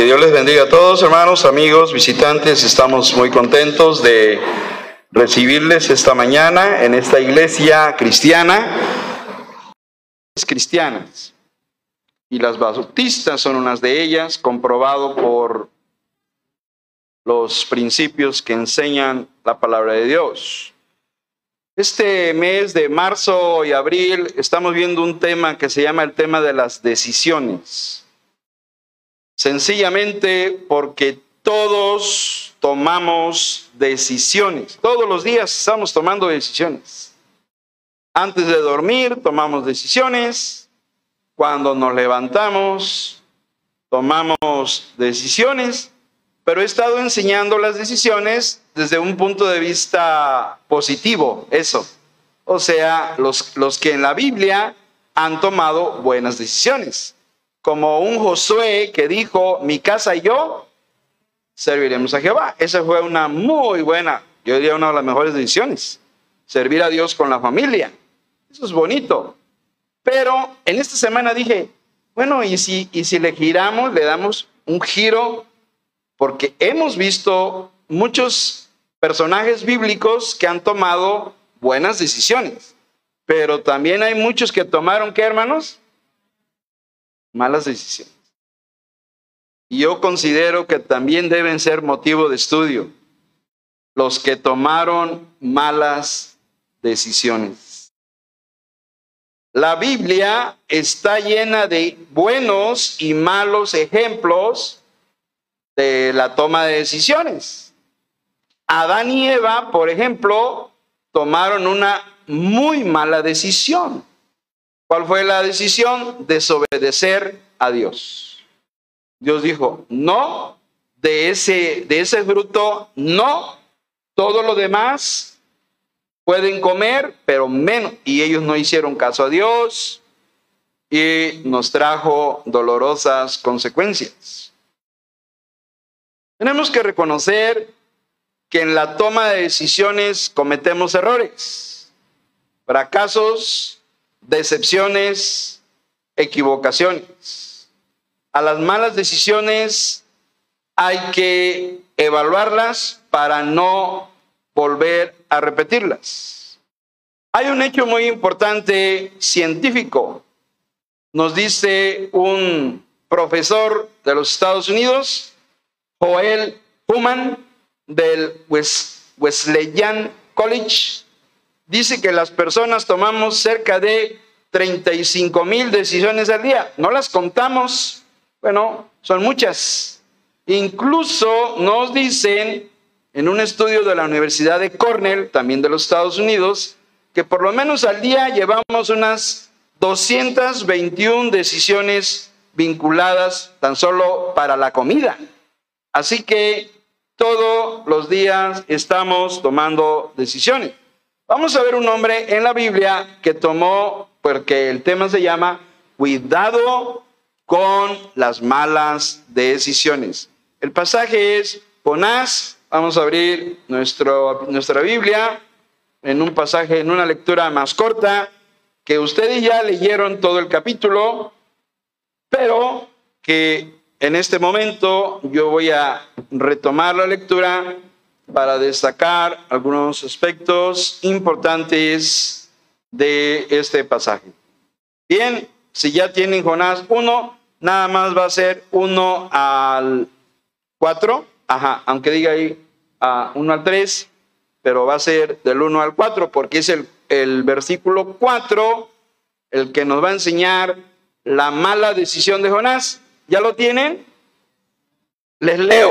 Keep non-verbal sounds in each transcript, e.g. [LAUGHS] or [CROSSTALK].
Que Dios les bendiga a todos, hermanos, amigos, visitantes. Estamos muy contentos de recibirles esta mañana en esta iglesia cristiana. Cristianas. Y las bautistas son unas de ellas, comprobado por los principios que enseñan la palabra de Dios. Este mes de marzo y abril estamos viendo un tema que se llama el tema de las decisiones. Sencillamente porque todos tomamos decisiones. Todos los días estamos tomando decisiones. Antes de dormir tomamos decisiones. Cuando nos levantamos tomamos decisiones. Pero he estado enseñando las decisiones desde un punto de vista positivo, eso. O sea, los, los que en la Biblia han tomado buenas decisiones como un Josué que dijo, mi casa y yo serviremos a Jehová. Esa fue una muy buena, yo diría una de las mejores decisiones, servir a Dios con la familia. Eso es bonito. Pero en esta semana dije, bueno, ¿y si, y si le giramos, le damos un giro? Porque hemos visto muchos personajes bíblicos que han tomado buenas decisiones, pero también hay muchos que tomaron, ¿qué hermanos? Malas decisiones. Y yo considero que también deben ser motivo de estudio los que tomaron malas decisiones. La Biblia está llena de buenos y malos ejemplos de la toma de decisiones. Adán y Eva, por ejemplo, tomaron una muy mala decisión. ¿Cuál fue la decisión? Desobedecer a Dios. Dios dijo, no, de ese, de ese fruto, no, todo lo demás pueden comer, pero menos. Y ellos no hicieron caso a Dios y nos trajo dolorosas consecuencias. Tenemos que reconocer que en la toma de decisiones cometemos errores, fracasos decepciones, equivocaciones. A las malas decisiones hay que evaluarlas para no volver a repetirlas. Hay un hecho muy importante científico. Nos dice un profesor de los Estados Unidos, Joel Human, del Wesleyan College, dice que las personas tomamos cerca de 35 mil decisiones al día. No las contamos, bueno, son muchas. Incluso nos dicen en un estudio de la Universidad de Cornell, también de los Estados Unidos, que por lo menos al día llevamos unas 221 decisiones vinculadas tan solo para la comida. Así que todos los días estamos tomando decisiones. Vamos a ver un hombre en la Biblia que tomó, porque el tema se llama cuidado con las malas decisiones. El pasaje es Jonás. Vamos a abrir nuestro, nuestra Biblia en un pasaje, en una lectura más corta, que ustedes ya leyeron todo el capítulo, pero que en este momento yo voy a retomar la lectura para destacar algunos aspectos importantes de este pasaje. Bien, si ya tienen Jonás 1, nada más va a ser 1 al 4, ajá, aunque diga ahí a 1 al 3, pero va a ser del 1 al 4 porque es el, el versículo 4 el que nos va a enseñar la mala decisión de Jonás. ¿Ya lo tienen? Les leo.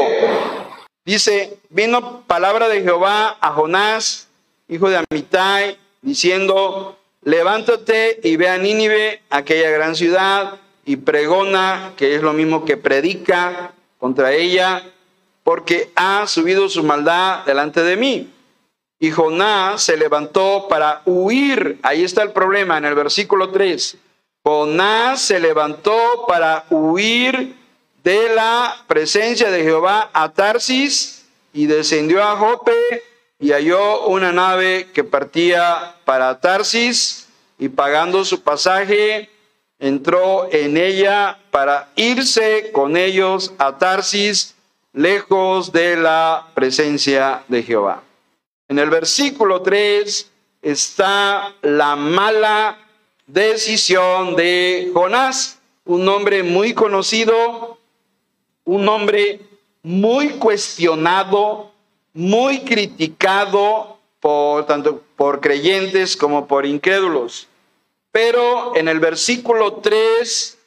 Dice, vino palabra de Jehová a Jonás, hijo de Amitai, diciendo, levántate y ve a Nínive, aquella gran ciudad, y pregona, que es lo mismo que predica contra ella, porque ha subido su maldad delante de mí. Y Jonás se levantó para huir. Ahí está el problema en el versículo 3. Jonás se levantó para huir de la presencia de Jehová a Tarsis y descendió a Jope y halló una nave que partía para Tarsis y pagando su pasaje entró en ella para irse con ellos a Tarsis, lejos de la presencia de Jehová. En el versículo 3 está la mala decisión de Jonás, un hombre muy conocido, un hombre muy cuestionado, muy criticado por tanto por creyentes como por incrédulos. Pero en el versículo 3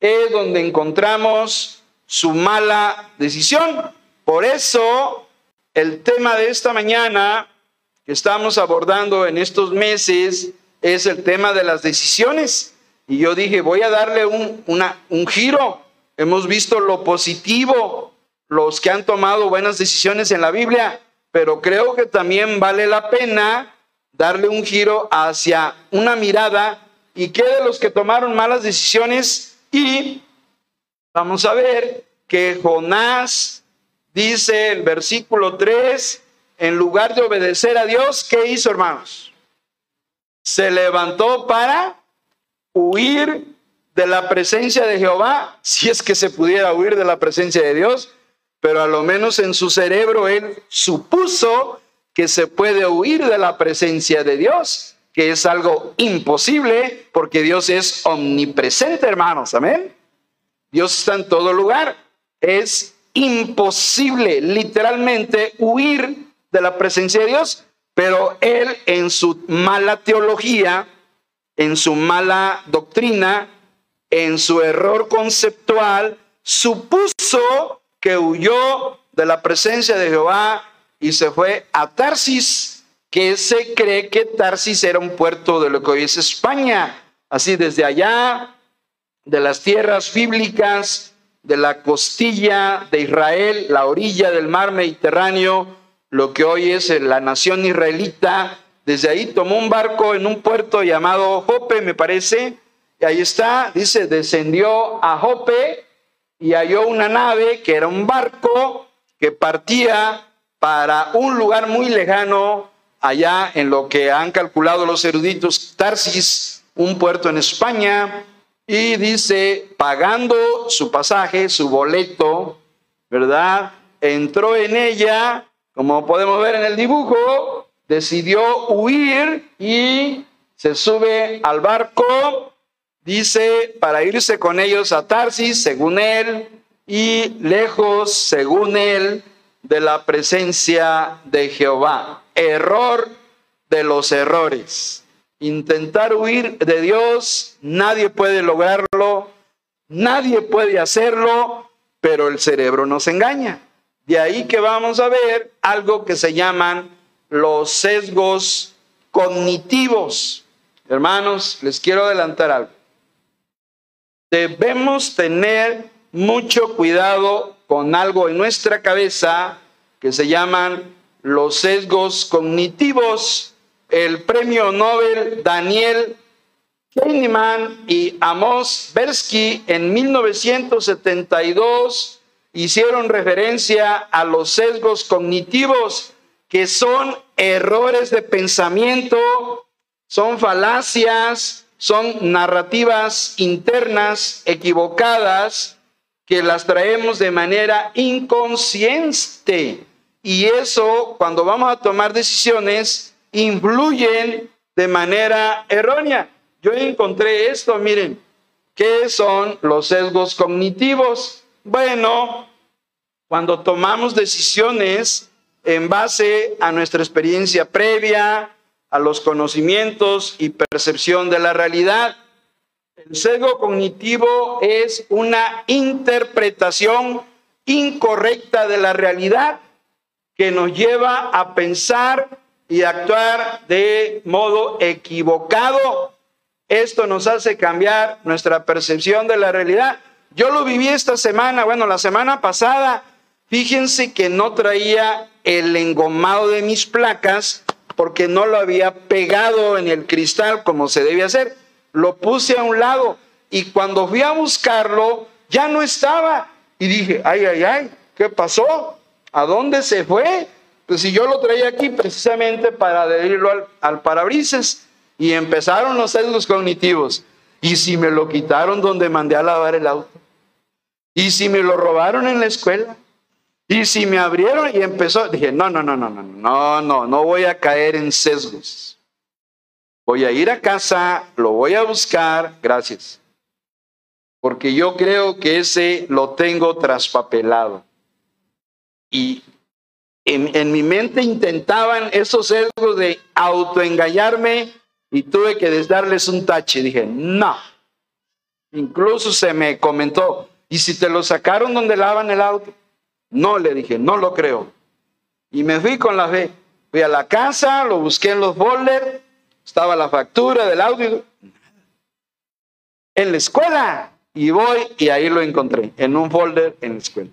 es donde encontramos su mala decisión. Por eso el tema de esta mañana que estamos abordando en estos meses es el tema de las decisiones. Y yo dije, voy a darle un, un giro. Hemos visto lo positivo, los que han tomado buenas decisiones en la Biblia, pero creo que también vale la pena darle un giro hacia una mirada y qué de los que tomaron malas decisiones y vamos a ver que Jonás dice el versículo 3, en lugar de obedecer a Dios, ¿qué hizo hermanos? Se levantó para huir de la presencia de Jehová, si es que se pudiera huir de la presencia de Dios, pero a lo menos en su cerebro él supuso que se puede huir de la presencia de Dios, que es algo imposible porque Dios es omnipresente, hermanos, amén. Dios está en todo lugar. Es imposible literalmente huir de la presencia de Dios, pero él en su mala teología, en su mala doctrina, en su error conceptual, supuso que huyó de la presencia de Jehová y se fue a Tarsis, que se cree que Tarsis era un puerto de lo que hoy es España. Así desde allá, de las tierras bíblicas, de la costilla de Israel, la orilla del mar Mediterráneo, lo que hoy es la nación israelita, desde ahí tomó un barco en un puerto llamado Jope, me parece, y ahí está, dice, descendió a Jope y halló una nave que era un barco que partía para un lugar muy lejano allá en lo que han calculado los eruditos, Tarsis, un puerto en España, y dice, pagando su pasaje, su boleto, ¿verdad? Entró en ella, como podemos ver en el dibujo, decidió huir y se sube al barco Dice, para irse con ellos a Tarsis, según él, y lejos, según él, de la presencia de Jehová. Error de los errores. Intentar huir de Dios, nadie puede lograrlo, nadie puede hacerlo, pero el cerebro nos engaña. De ahí que vamos a ver algo que se llaman los sesgos cognitivos. Hermanos, les quiero adelantar algo debemos tener mucho cuidado con algo en nuestra cabeza que se llaman los sesgos cognitivos. El premio Nobel Daniel Kahneman y Amos Bersky en 1972 hicieron referencia a los sesgos cognitivos que son errores de pensamiento, son falacias, son narrativas internas equivocadas que las traemos de manera inconsciente. Y eso, cuando vamos a tomar decisiones, influyen de manera errónea. Yo encontré esto, miren, ¿qué son los sesgos cognitivos? Bueno, cuando tomamos decisiones en base a nuestra experiencia previa, a los conocimientos y percepción de la realidad. El sesgo cognitivo es una interpretación incorrecta de la realidad que nos lleva a pensar y actuar de modo equivocado. Esto nos hace cambiar nuestra percepción de la realidad. Yo lo viví esta semana, bueno, la semana pasada. Fíjense que no traía el engomado de mis placas porque no lo había pegado en el cristal como se debe hacer. Lo puse a un lado y cuando fui a buscarlo ya no estaba. Y dije, ay, ay, ay, ¿qué pasó? ¿A dónde se fue? Pues si yo lo traía aquí precisamente para adherirlo al, parabrisas y empezaron los sesgos cognitivos. ¿Y si me lo quitaron donde mandé a lavar el auto? ¿Y si me lo robaron en la escuela? ¿Y si me abrieron y empezó? Dije, no, no, no, no, no, no, no, no voy a caer en sesgos. Voy a ir a casa, lo voy a buscar, gracias. Porque yo creo que ese lo tengo traspapelado. Y en, en mi mente intentaban esos sesgos de autoengañarme y tuve que darles un tache. Dije, no. Incluso se me comentó, ¿y si te lo sacaron donde lavan el auto? No, le dije, no lo creo. Y me fui con la fe. Fui a la casa, lo busqué en los folders, estaba la factura del audio. En la escuela. Y voy y ahí lo encontré, en un folder en la escuela.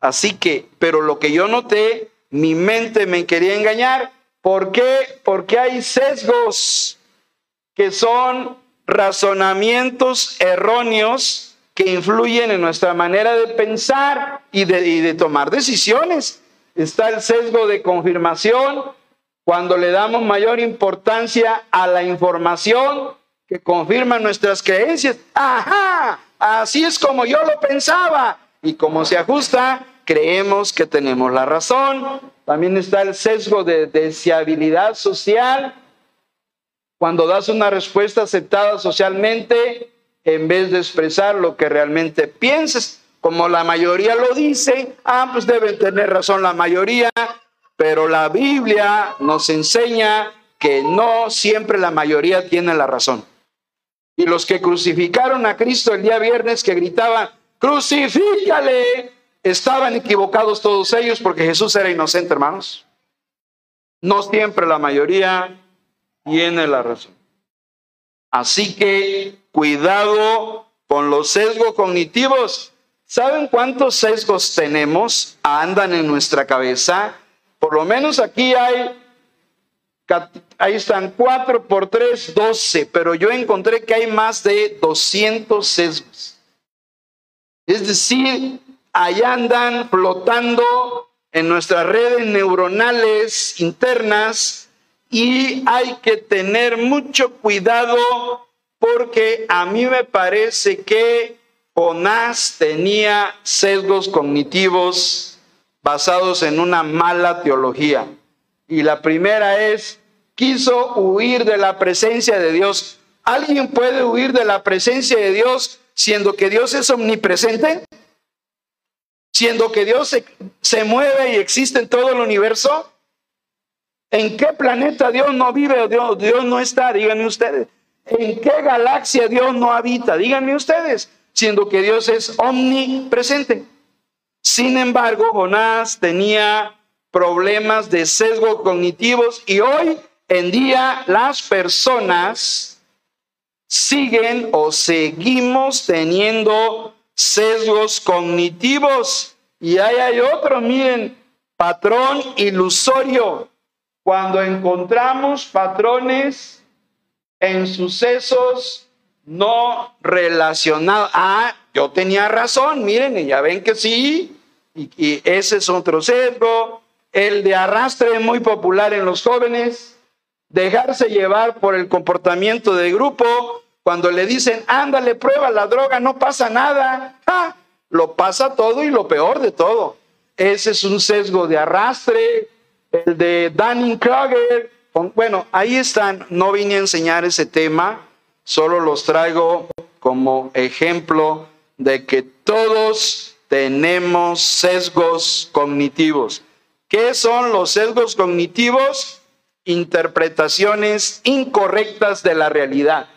Así que, pero lo que yo noté, mi mente me quería engañar ¿Por qué? Porque hay sesgos que son razonamientos erróneos que influyen en nuestra manera de pensar y de, tomar decisiones. Está el sesgo de confirmación cuando le damos mayor importancia a la información que confirma nuestras creencias. Ajá, así es como yo lo pensaba. Y como se ajusta, creemos que tenemos la razón también está el sesgo de deseabilidad social. Cuando das una respuesta aceptada socialmente, en vez de expresar lo que realmente piensas, como la mayoría lo dice, ah, pues deben tener razón la mayoría, pero la Biblia nos enseña que no siempre la mayoría tiene la razón. Y los que crucificaron a Cristo el día viernes que gritaban, crucifícale, Estaban equivocados todos ellos porque Jesús era inocente, hermanos. No siempre la mayoría tiene la razón. Así que cuidado con los sesgos cognitivos. ¿Saben cuántos sesgos tenemos? Andan en nuestra cabeza. Por lo menos aquí hay, ahí están 4 por 3, 12, pero yo encontré que hay más de 200 sesgos. Es decir, allá andan flotando en nuestras redes neuronales internas y hay que tener mucho cuidado porque a mí me parece que Jonás tenía sesgos cognitivos basados en una mala teología. Y la primera es, quiso huir de la presencia de Dios. ¿Alguien puede huir de la presencia de Dios siendo que Dios es omnipresente? siendo que Dios se, mueve y existe en todo el universo? ¿En qué planeta Dios no vive o Dios, Dios no está? Díganme ustedes. ¿En qué galaxia Dios no habita? Díganme ustedes, siendo que Dios es omnipresente. Sin embargo, Jonás tenía problemas de sesgo cognitivos y hoy en día las personas siguen o seguimos teniendo sesgos cognitivos. Y ahí hay otro, miren, patrón ilusorio. Cuando encontramos patrones en sucesos no relacionados. Ah, yo tenía razón, miren, ya ven que sí. Y, ese es otro sesgo. El de arrastre muy popular en los jóvenes. Dejarse llevar por el comportamiento de grupo cuando le dicen, ándale, prueba la droga, no pasa nada. Lo pasa todo y lo peor de todo. Ese es un sesgo de arrastre, el de Dunning-Kruger. Bueno, ahí están. No vine a enseñar ese tema, solo los traigo como ejemplo de que todos tenemos sesgos cognitivos. ¿Qué son los sesgos cognitivos? Interpretaciones incorrectas de la realidad.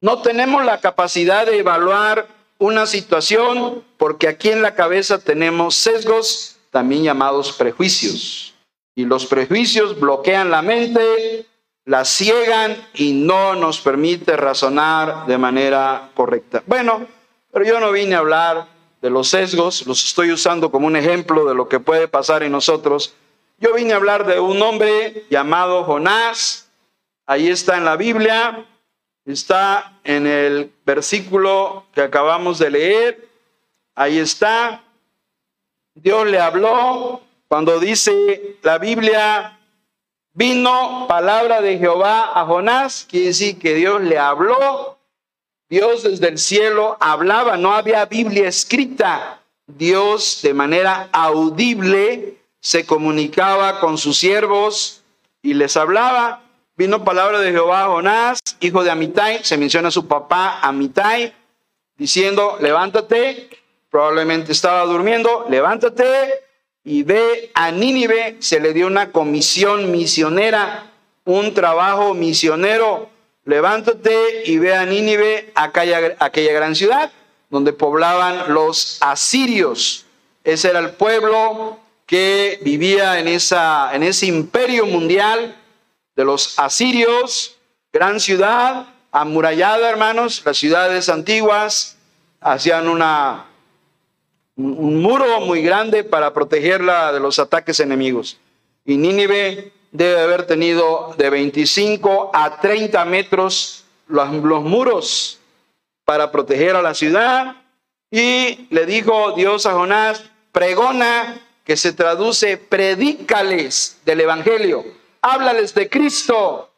No tenemos la capacidad de evaluar una situación porque aquí en la cabeza tenemos sesgos, también llamados prejuicios. Y los prejuicios bloquean la mente, la ciegan y no nos permite razonar de manera correcta. Bueno, pero yo no vine a hablar de los sesgos, los estoy usando como un ejemplo de lo que puede pasar en nosotros. Yo vine a hablar de un hombre llamado Jonás, ahí está en la Biblia, Está en el versículo que acabamos de leer. Ahí está. Dios le habló cuando dice la Biblia, vino palabra de Jehová a Jonás, quiere decir que Dios le habló, Dios desde el cielo hablaba, no había Biblia escrita, Dios de manera audible se comunicaba con sus siervos y les hablaba. Vino palabra de Jehová a Jonás, hijo de Amitai, se menciona a su papá Amitai, diciendo, levántate, probablemente estaba durmiendo, levántate y ve a Nínive, se le dio una comisión misionera, un trabajo misionero, levántate y ve a Nínive, aquella, aquella gran ciudad donde poblaban los asirios. Ese era el pueblo que vivía en, esa, en ese imperio mundial de los asirios, gran ciudad, amurallada, hermanos, las ciudades antiguas hacían una, un muro muy grande para protegerla de los ataques enemigos. Y Nínive debe haber tenido de 25 a 30 metros los, los muros para proteger a la ciudad. Y le dijo Dios a Jonás, pregona, que se traduce, predícales del Evangelio háblales de Cristo,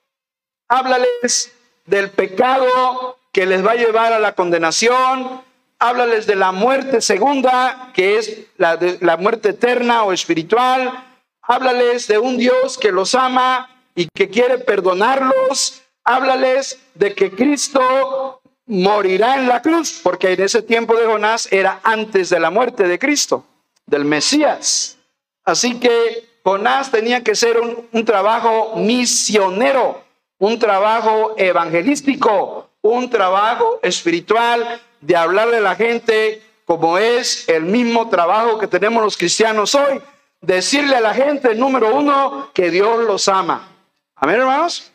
háblales del pecado que les va a llevar a la condenación, háblales de la muerte segunda, que es la, la muerte eterna o espiritual, háblales de un Dios que los ama y que quiere perdonarlos, háblales de que Cristo morirá en la cruz, porque en ese tiempo de Jonás era antes de la muerte de Cristo, del Mesías. Así que Jonás tenía que ser un, trabajo misionero, un trabajo evangelístico, un trabajo espiritual de hablarle a la gente como es el mismo trabajo que tenemos los cristianos hoy. Decirle a la gente, número uno, que Dios los ama. Amén, hermanos.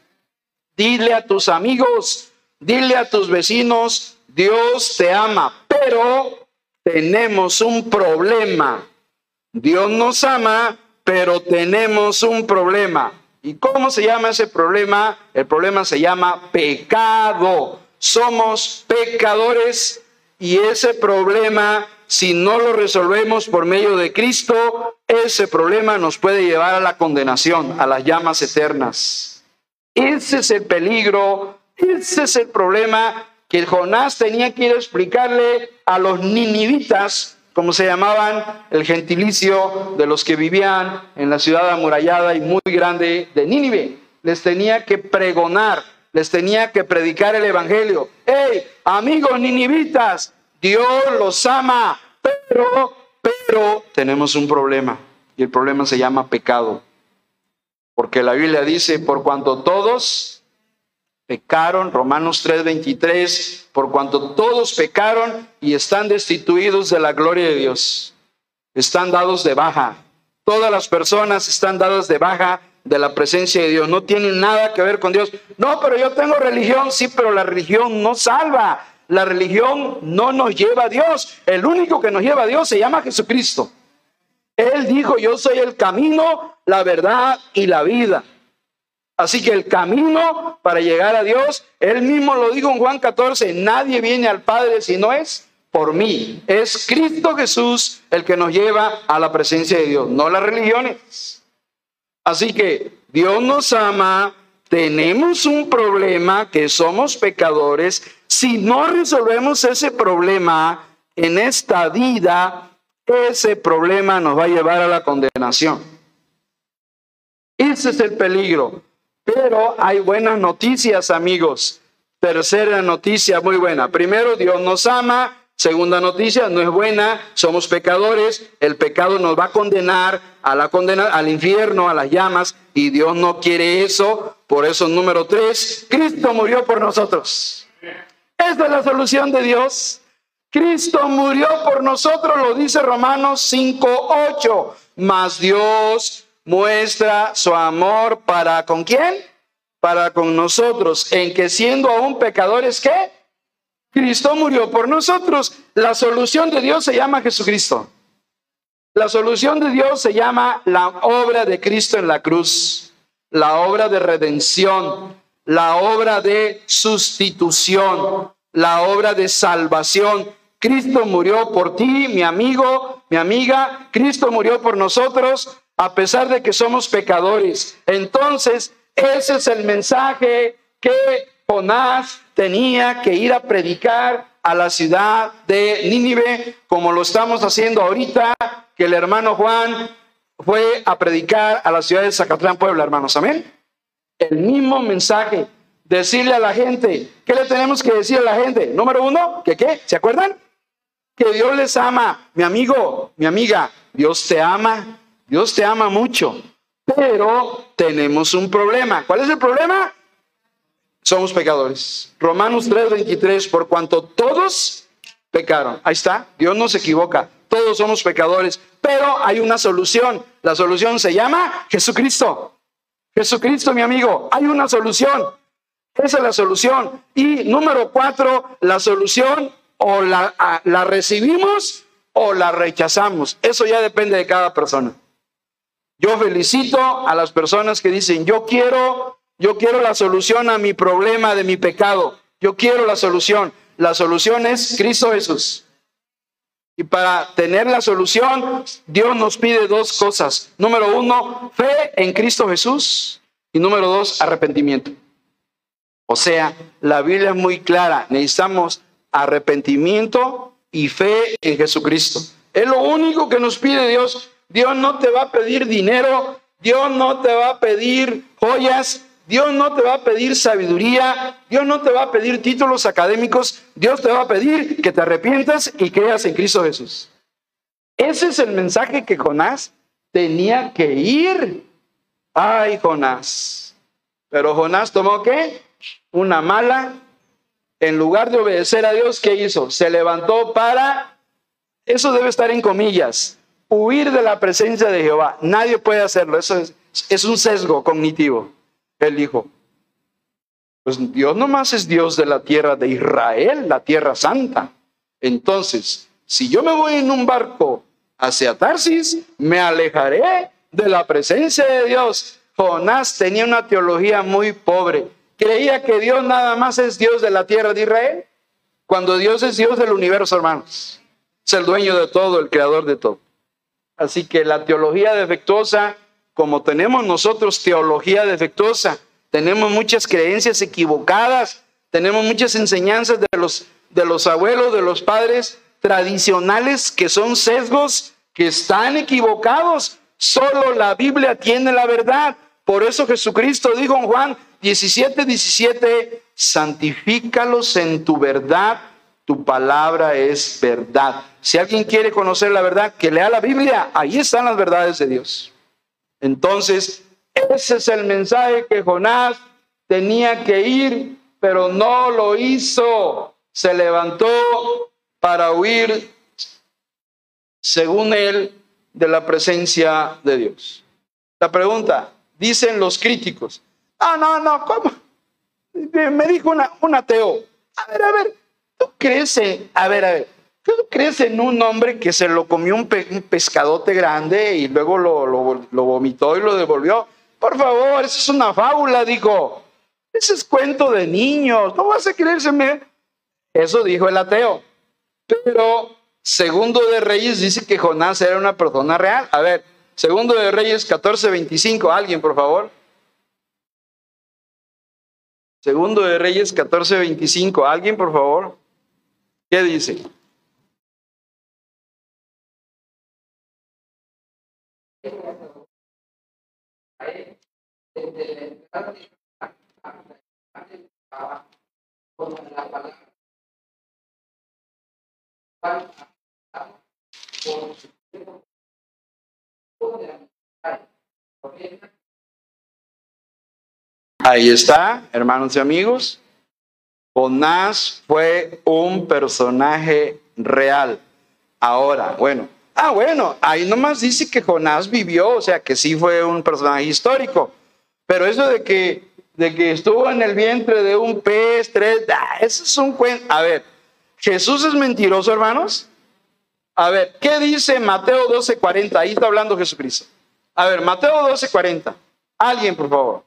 Dile a tus amigos, dile a tus vecinos, Dios te ama, pero tenemos un problema. Dios nos ama, pero tenemos un problema. ¿Y cómo se llama ese problema? El problema se llama pecado. Somos pecadores y ese problema, si no lo resolvemos por medio de Cristo, ese problema nos puede llevar a la condenación, a las llamas eternas. Ese es el peligro, ese es el problema que Jonás tenía que ir a explicarle a los ninivitas como se llamaban el gentilicio de los que vivían en la ciudad amurallada y muy grande de Nínive. Les tenía que pregonar, les tenía que predicar el evangelio. Hey, amigos ninivitas, Dios los ama, pero, pero tenemos un problema y el problema se llama pecado. Porque la Biblia dice, por cuanto todos pecaron, Romanos 3:23, por cuanto todos pecaron y están destituidos de la gloria de Dios, están dados de baja. Todas las personas están dadas de baja de la presencia de Dios, no tienen nada que ver con Dios. No, pero yo tengo religión, sí, pero la religión no salva. La religión no nos lleva a Dios. El único que nos lleva a Dios se llama Jesucristo. Él dijo, yo soy el camino, la verdad y la vida. Así que el camino para llegar a Dios, él mismo lo dijo en Juan 14, nadie viene al Padre si no es por mí. Es Cristo Jesús el que nos lleva a la presencia de Dios, no las religiones. Así que Dios nos ama, tenemos un problema que somos pecadores. Si no resolvemos ese problema en esta vida, ese problema nos va a llevar a la condenación. Ese es el peligro. Pero hay buenas noticias, amigos. Tercera noticia muy buena. Primero, Dios nos ama. Segunda noticia, no es buena, somos pecadores, el pecado nos va a condenar a la condena, al infierno, a las llamas, y Dios no quiere eso. Por eso, número tres, Cristo murió por nosotros. Esta es la solución de Dios. Cristo murió por nosotros, lo dice Romanos 5:8. Mas Dios muestra su amor para con quién? Para con nosotros, en que siendo aún pecadores, ¿qué? Cristo murió por nosotros. La solución de Dios se llama Jesucristo. La solución de Dios se llama la obra de Cristo en la cruz, la obra de redención, la obra de sustitución, la obra de salvación. Cristo murió por ti, mi amigo, mi amiga. Cristo murió por nosotros a pesar de que somos pecadores. Entonces, ese es el mensaje que Jonás tenía que ir a predicar a la ciudad de Nínive, como lo estamos haciendo ahorita, que el hermano Juan fue a predicar a la ciudad de Zacatlán, Puebla, hermanos. Amén. El mismo mensaje. Decirle a la gente, ¿qué le tenemos que decir a la gente? Número uno, ¿que qué? ¿Se acuerdan? Que Dios les ama. Mi amigo, mi amiga, Dios te ama. Dios te ama mucho. Pero tenemos un problema. ¿Cuál es el problema? Somos pecadores. Romanos 3:23, por cuanto todos pecaron. Ahí está, Dios no se equivoca. Todos somos pecadores, pero hay una solución. La solución se llama Jesucristo. Jesucristo, mi amigo, hay una solución. Esa es la solución. Y número cuatro, la solución o la, la recibimos o la rechazamos. Eso ya depende de cada persona. Yo felicito a las personas que dicen, yo quiero, yo quiero la solución a mi problema de mi pecado. Yo quiero la solución. La solución es Cristo Jesús. Y para tener la solución, Dios nos pide dos cosas. Número uno, fe en Cristo Jesús. Y número dos, arrepentimiento. O sea, la Biblia es muy clara. Necesitamos arrepentimiento y fe en Jesucristo. Es lo único que nos pide Dios. Dios no te va a pedir dinero. Dios no te va a pedir joyas. Dios no te va a pedir sabiduría, Dios no te va a pedir títulos académicos, Dios te va a pedir que te arrepientas y creas en Cristo Jesús. Ese es el mensaje que Jonás tenía que ir. Ay, Jonás. Pero Jonás tomó qué? Una mala. En lugar de obedecer a Dios, ¿qué hizo? Se levantó para, eso debe estar en comillas, huir de la presencia de Jehová. Nadie puede hacerlo. Eso es, es un sesgo cognitivo. Él dijo, pues Dios nomás es Dios de la tierra de Israel, la tierra santa. Entonces, si yo me voy en un barco hacia Tarsis, me alejaré de la presencia de Dios. Jonás tenía una teología muy pobre. Creía que Dios nada más es Dios de la tierra de Israel, cuando Dios es Dios del universo, hermanos. Es el dueño de todo, el creador de todo. Así que la teología defectuosa como tenemos nosotros teología defectuosa, tenemos muchas creencias equivocadas, tenemos muchas enseñanzas de los, de los abuelos, de los padres tradicionales que son sesgos que están equivocados. Solo la Biblia tiene la verdad. Por eso Jesucristo dijo en Juan 17, 17, santifícalos en tu verdad, tu palabra es verdad. Si alguien quiere conocer la verdad, que lea la Biblia, ahí están las verdades de Dios. Entonces, ese es el mensaje que Jonás tenía que ir, pero no lo hizo. Se levantó para huir, según él, de la presencia de Dios. La pregunta, dicen los críticos, ah, no, no, ¿cómo? Me dijo un ateo, a ver, a ver, ¿tú crees a ver, a ver, ¿Tú crees en un hombre que se lo comió un, pescadote grande y luego lo, vomitó y lo devolvió? Por favor, eso es una fábula, dijo. Ese es cuento de niños. ¿No vas a creérseme? Eso dijo el ateo. Pero Segundo de Reyes dice que Jonás era una persona real. A ver, Segundo de Reyes 14:25, alguien, por favor. Segundo de Reyes 14:25, alguien, por favor. ¿Qué dice? Ahí está, hermanos y amigos. Jonás fue un personaje real. Ahora, bueno, ah, bueno, ahí nomás dice que Jonás vivió, o sea que sí fue un personaje histórico. Pero eso de que, de que estuvo en el vientre de un pez, tres, ah, eso es un cuento. A ver, ¿Jesús es mentiroso, hermanos? A ver, ¿qué dice Mateo 12:40? Ahí está hablando Jesucristo. A ver, Mateo 12:40. Alguien, por favor.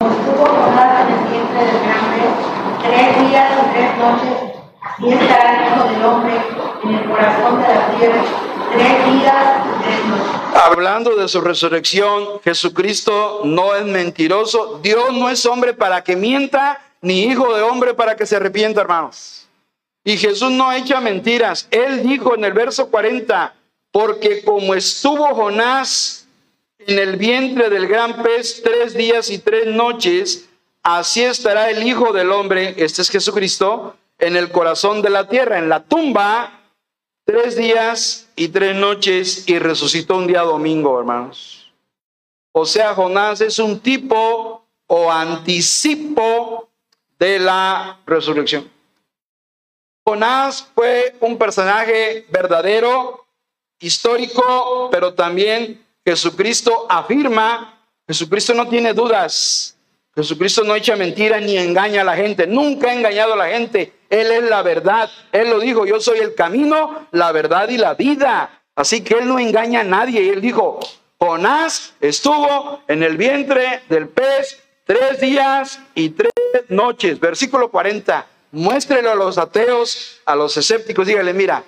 Jonás en el vientre del gran tres días y tres noches, así estará el Hijo del Hombre en el corazón de la tierra tres días y tres. Hablando de su resurrección, Jesucristo no es mentiroso. Dios no es hombre para que mienta, ni hijo de hombre para que se arrepienta, hermanos. Y Jesús no echa mentiras. Él dijo en el verso 40, porque como estuvo Jonás en el vientre del gran pez tres días y tres noches, así estará el Hijo del Hombre, este es Jesucristo, en el corazón de la tierra, en la tumba, tres días y tres noches, y resucitó un día domingo, hermanos. O sea, Jonás es un tipo o anticipo de la resurrección. Jonás fue un personaje verdadero, histórico, pero también Jesucristo afirma, Jesucristo no tiene dudas, Jesucristo no echa mentira ni engaña a la gente, nunca ha engañado a la gente, Él es la verdad, Él lo dijo, yo soy el camino, la verdad y la vida, así que Él no engaña a nadie, Él dijo, Jonás estuvo en el vientre del pez tres días y tres noches, versículo 40, muéstrelo a los ateos, a los escépticos, dígale, mira,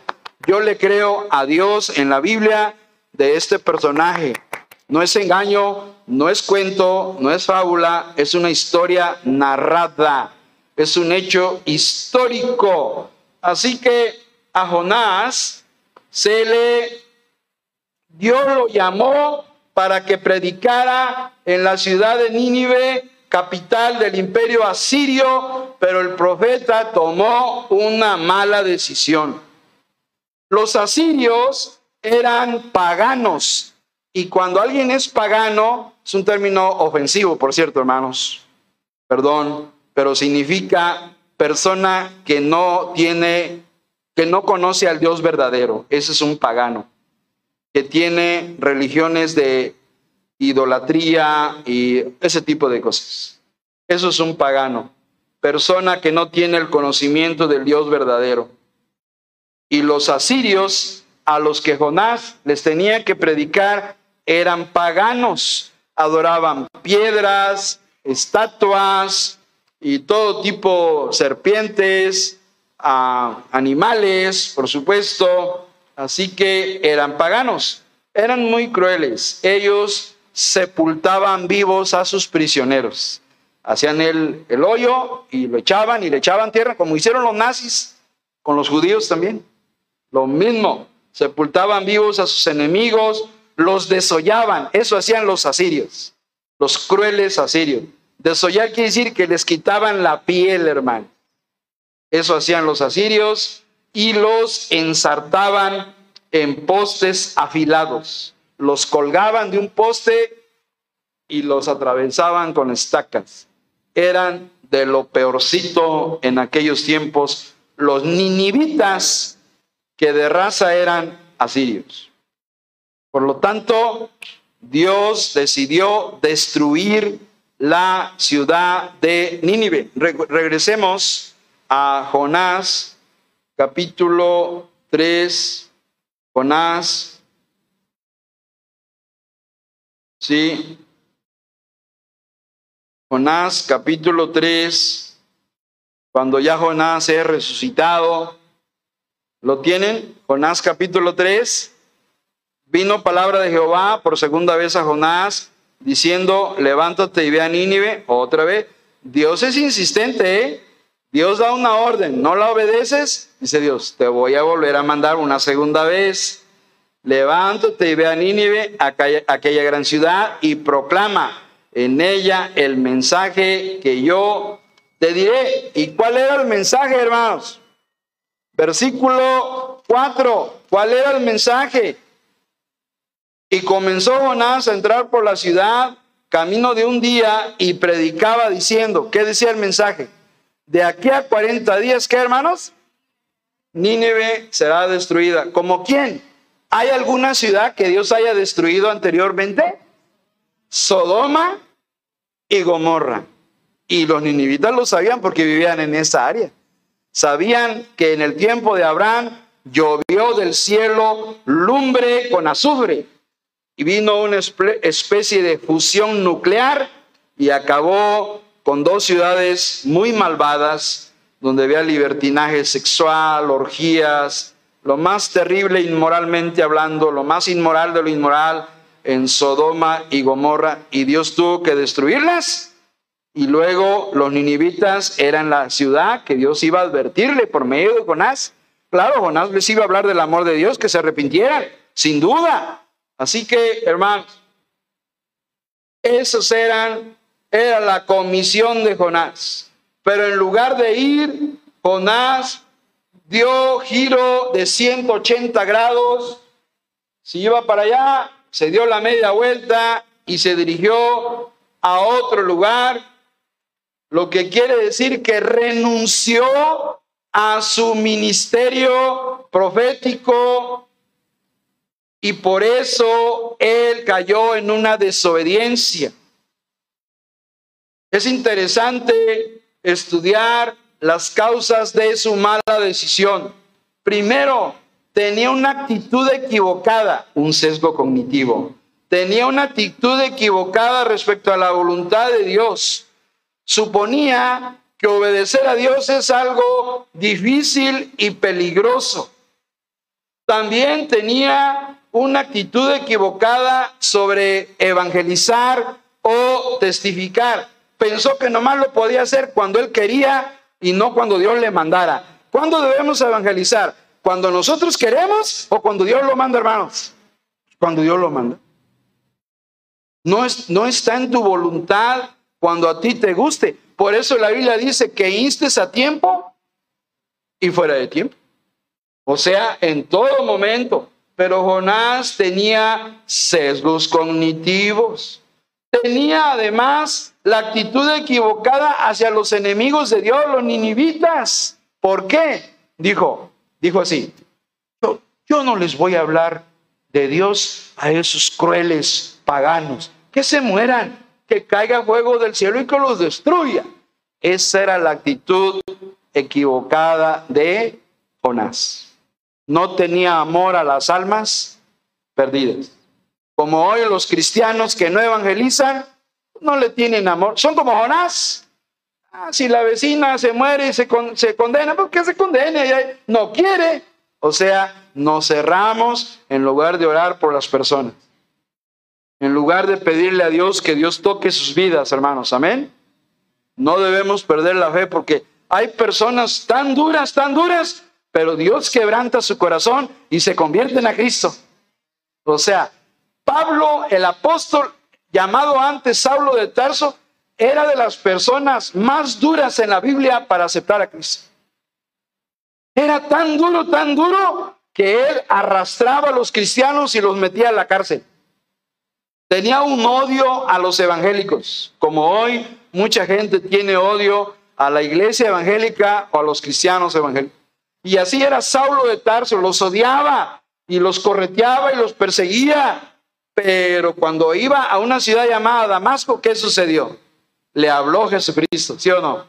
yo le creo a Dios en la Biblia de este personaje. No es engaño, no es cuento, no es fábula, es una historia narrada, es un hecho histórico. Así que a Jonás se le, Dios lo llamó para que predicara en la ciudad de Nínive, capital del imperio asirio, pero el profeta tomó una mala decisión. Los asirios eran paganos. Y cuando alguien es pagano, es un término ofensivo, por cierto, hermanos. Perdón, pero significa persona que no tiene, que no conoce al Dios verdadero. Ese es un pagano. Que tiene religiones de idolatría y ese tipo de cosas. Eso es un pagano. Persona que no tiene el conocimiento del Dios verdadero. Y los asirios a los que Jonás les tenía que predicar eran paganos, adoraban piedras, estatuas y todo tipo, serpientes, animales, por supuesto, así que eran paganos, eran muy crueles, ellos sepultaban vivos a sus prisioneros, hacían el, el hoyo y lo echaban y le echaban tierra, como hicieron los nazis con los judíos también, lo mismo, sepultaban vivos a sus enemigos, los desollaban. Eso hacían los asirios, los crueles asirios. Desollar quiere decir que les quitaban la piel, hermano. Eso hacían los asirios y los ensartaban en postes afilados. Los colgaban de un poste y los atravesaban con estacas. Eran de lo peorcito en aquellos tiempos. Los ninivitas que de raza eran asirios. Por lo tanto, Dios decidió destruir la ciudad de Nínive. regresemos a Jonás, capítulo 3. Jonás. Sí. Jonás, capítulo 3. Cuando ya Jonás es resucitado, ¿Lo tienen? Jonás capítulo 3. Vino palabra de Jehová por segunda vez a Jonás diciendo, levántate y ve a Nínive. Otra vez. Dios es insistente, ¿eh? Dios da una orden, no la obedeces, dice Dios, te voy a volver a mandar una segunda vez. Levántate y ve a Nínive, aquella, aquella gran ciudad, y proclama en ella el mensaje que yo te diré. ¿Y cuál era el mensaje, hermanos? Versículo 4. ¿Cuál era el mensaje? Y comenzó Jonás a entrar por la ciudad camino de un día y predicaba diciendo, ¿qué decía el mensaje? De aquí a 40 días, ¿qué hermanos? Nínive será destruida. ¿Como quién? ¿Hay alguna ciudad que Dios haya destruido anteriormente? Sodoma y Gomorra. Y los ninivitas lo sabían porque vivían en esa área. Sabían que en el tiempo de Abraham llovió del cielo lumbre con azufre y vino una especie de fusión nuclear y acabó con dos ciudades muy malvadas, donde había libertinaje sexual, orgías, lo más terrible inmoralmente hablando, lo más inmoral de lo inmoral en Sodoma y Gomorra, y Dios tuvo que destruirlas. Y luego los ninivitas eran la ciudad que Dios iba a advertirle por medio de Jonás. Claro, Jonás les iba a hablar del amor de Dios, que se arrepintieran, sin duda. Así que, hermanos, esos eran, era la comisión de Jonás. Pero en lugar de ir, Jonás dio giro de 180 grados. Si iba para allá, se dio la media vuelta y se dirigió a otro lugar, lo que quiere decir que renunció a su ministerio profético y por eso él cayó en una desobediencia. Es interesante estudiar las causas de su mala decisión. Primero, tenía una actitud equivocada, un sesgo cognitivo. Tenía una actitud equivocada respecto a la voluntad de Dios. Suponía que obedecer a Dios es algo difícil y peligroso. También tenía una actitud equivocada sobre evangelizar o testificar. Pensó que nomás lo podía hacer cuando él quería y no cuando Dios le mandara. ¿Cuándo debemos evangelizar? ¿Cuando nosotros queremos o cuando Dios lo manda, hermanos? Cuando Dios lo manda. No, es, no está en tu voluntad cuando a ti te guste. Por eso la Biblia dice que instes a tiempo y fuera de tiempo. O sea, en todo momento. Pero Jonás tenía sesgos cognitivos. Tenía además la actitud equivocada hacia los enemigos de Dios, los ninivitas. ¿Por qué? Dijo, dijo así, yo, yo no les voy a hablar de Dios a esos crueles paganos, que se mueran, que caiga fuego del cielo y que los destruya. Esa era la actitud equivocada de Jonás. No tenía amor a las almas perdidas. Como hoy los cristianos que no evangelizan, no le tienen amor. Son como Jonás. Ah, si la vecina se muere y se, se condena, ¿por qué se condena? No quiere. O sea, nos cerramos en lugar de orar por las personas. En lugar de pedirle a Dios que Dios toque sus vidas, hermanos. Amén. No debemos perder la fe porque hay personas tan duras, tan duras, pero Dios quebranta su corazón y se convierten a Cristo. O sea, Pablo, el apóstol, llamado antes Saulo de Tarso, era de las personas más duras en la Biblia para aceptar a Cristo. Era tan duro, tan duro, que él arrastraba a los cristianos y los metía a la cárcel. Tenía un odio a los evangélicos, como hoy mucha gente tiene odio a la iglesia evangélica o a los cristianos evangélicos. Y así era Saulo de Tarso, los odiaba y los correteaba y los perseguía. Pero cuando iba a una ciudad llamada Damasco, ¿qué sucedió? Le habló Jesucristo, ¿sí o no?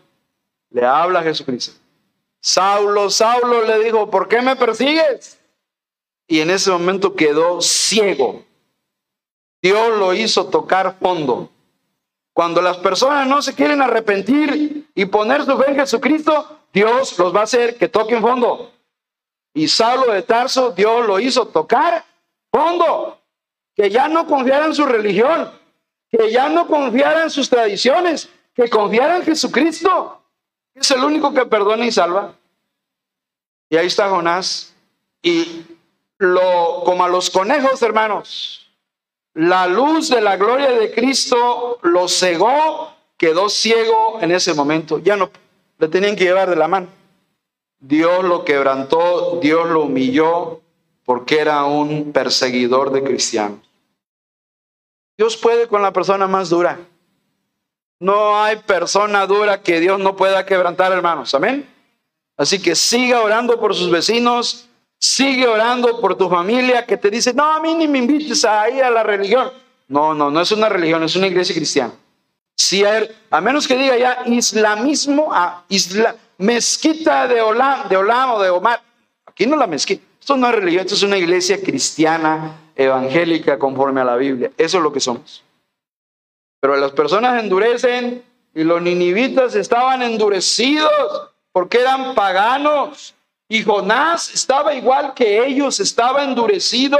Le habla Jesucristo. Saulo, Saulo le dijo, ¿por qué me persigues? Y en ese momento quedó ciego. Dios lo hizo tocar fondo. Cuando las personas no se quieren arrepentir y poner su fe en Jesucristo, Dios los va a hacer que toquen fondo. Y Saulo de Tarso, Dios lo hizo tocar fondo que ya no confiara en su religión, que ya no confiara en sus tradiciones, que confiara en Jesucristo, que es el único que perdona y salva. Y ahí está Jonás. Y lo, como a los conejos, hermanos, la luz de la gloria de Cristo lo cegó, quedó ciego en ese momento. Ya no le tenían que llevar de la mano. Dios lo quebrantó, Dios lo humilló, porque era un perseguidor de cristianos. Dios puede con la persona más dura. No hay persona dura que Dios no pueda quebrantar, hermanos. Amén. Así que siga orando por sus vecinos, sigue orando por tu familia que te dice, no, a mí ni me invites a ir a la religión. No, no, no es una religión, es una iglesia cristiana. Si a, menos que diga ya islamismo, a isla, mezquita de Olam, de Olam o de Omar. Aquí no la mezquita. Esto no es religión, esto es una iglesia cristiana, evangélica, conforme a la Biblia. Eso es lo que somos. Pero las personas endurecen Y los ninivitas estaban endurecidos porque eran paganos. Y Jonás estaba igual que ellos, estaba endurecido.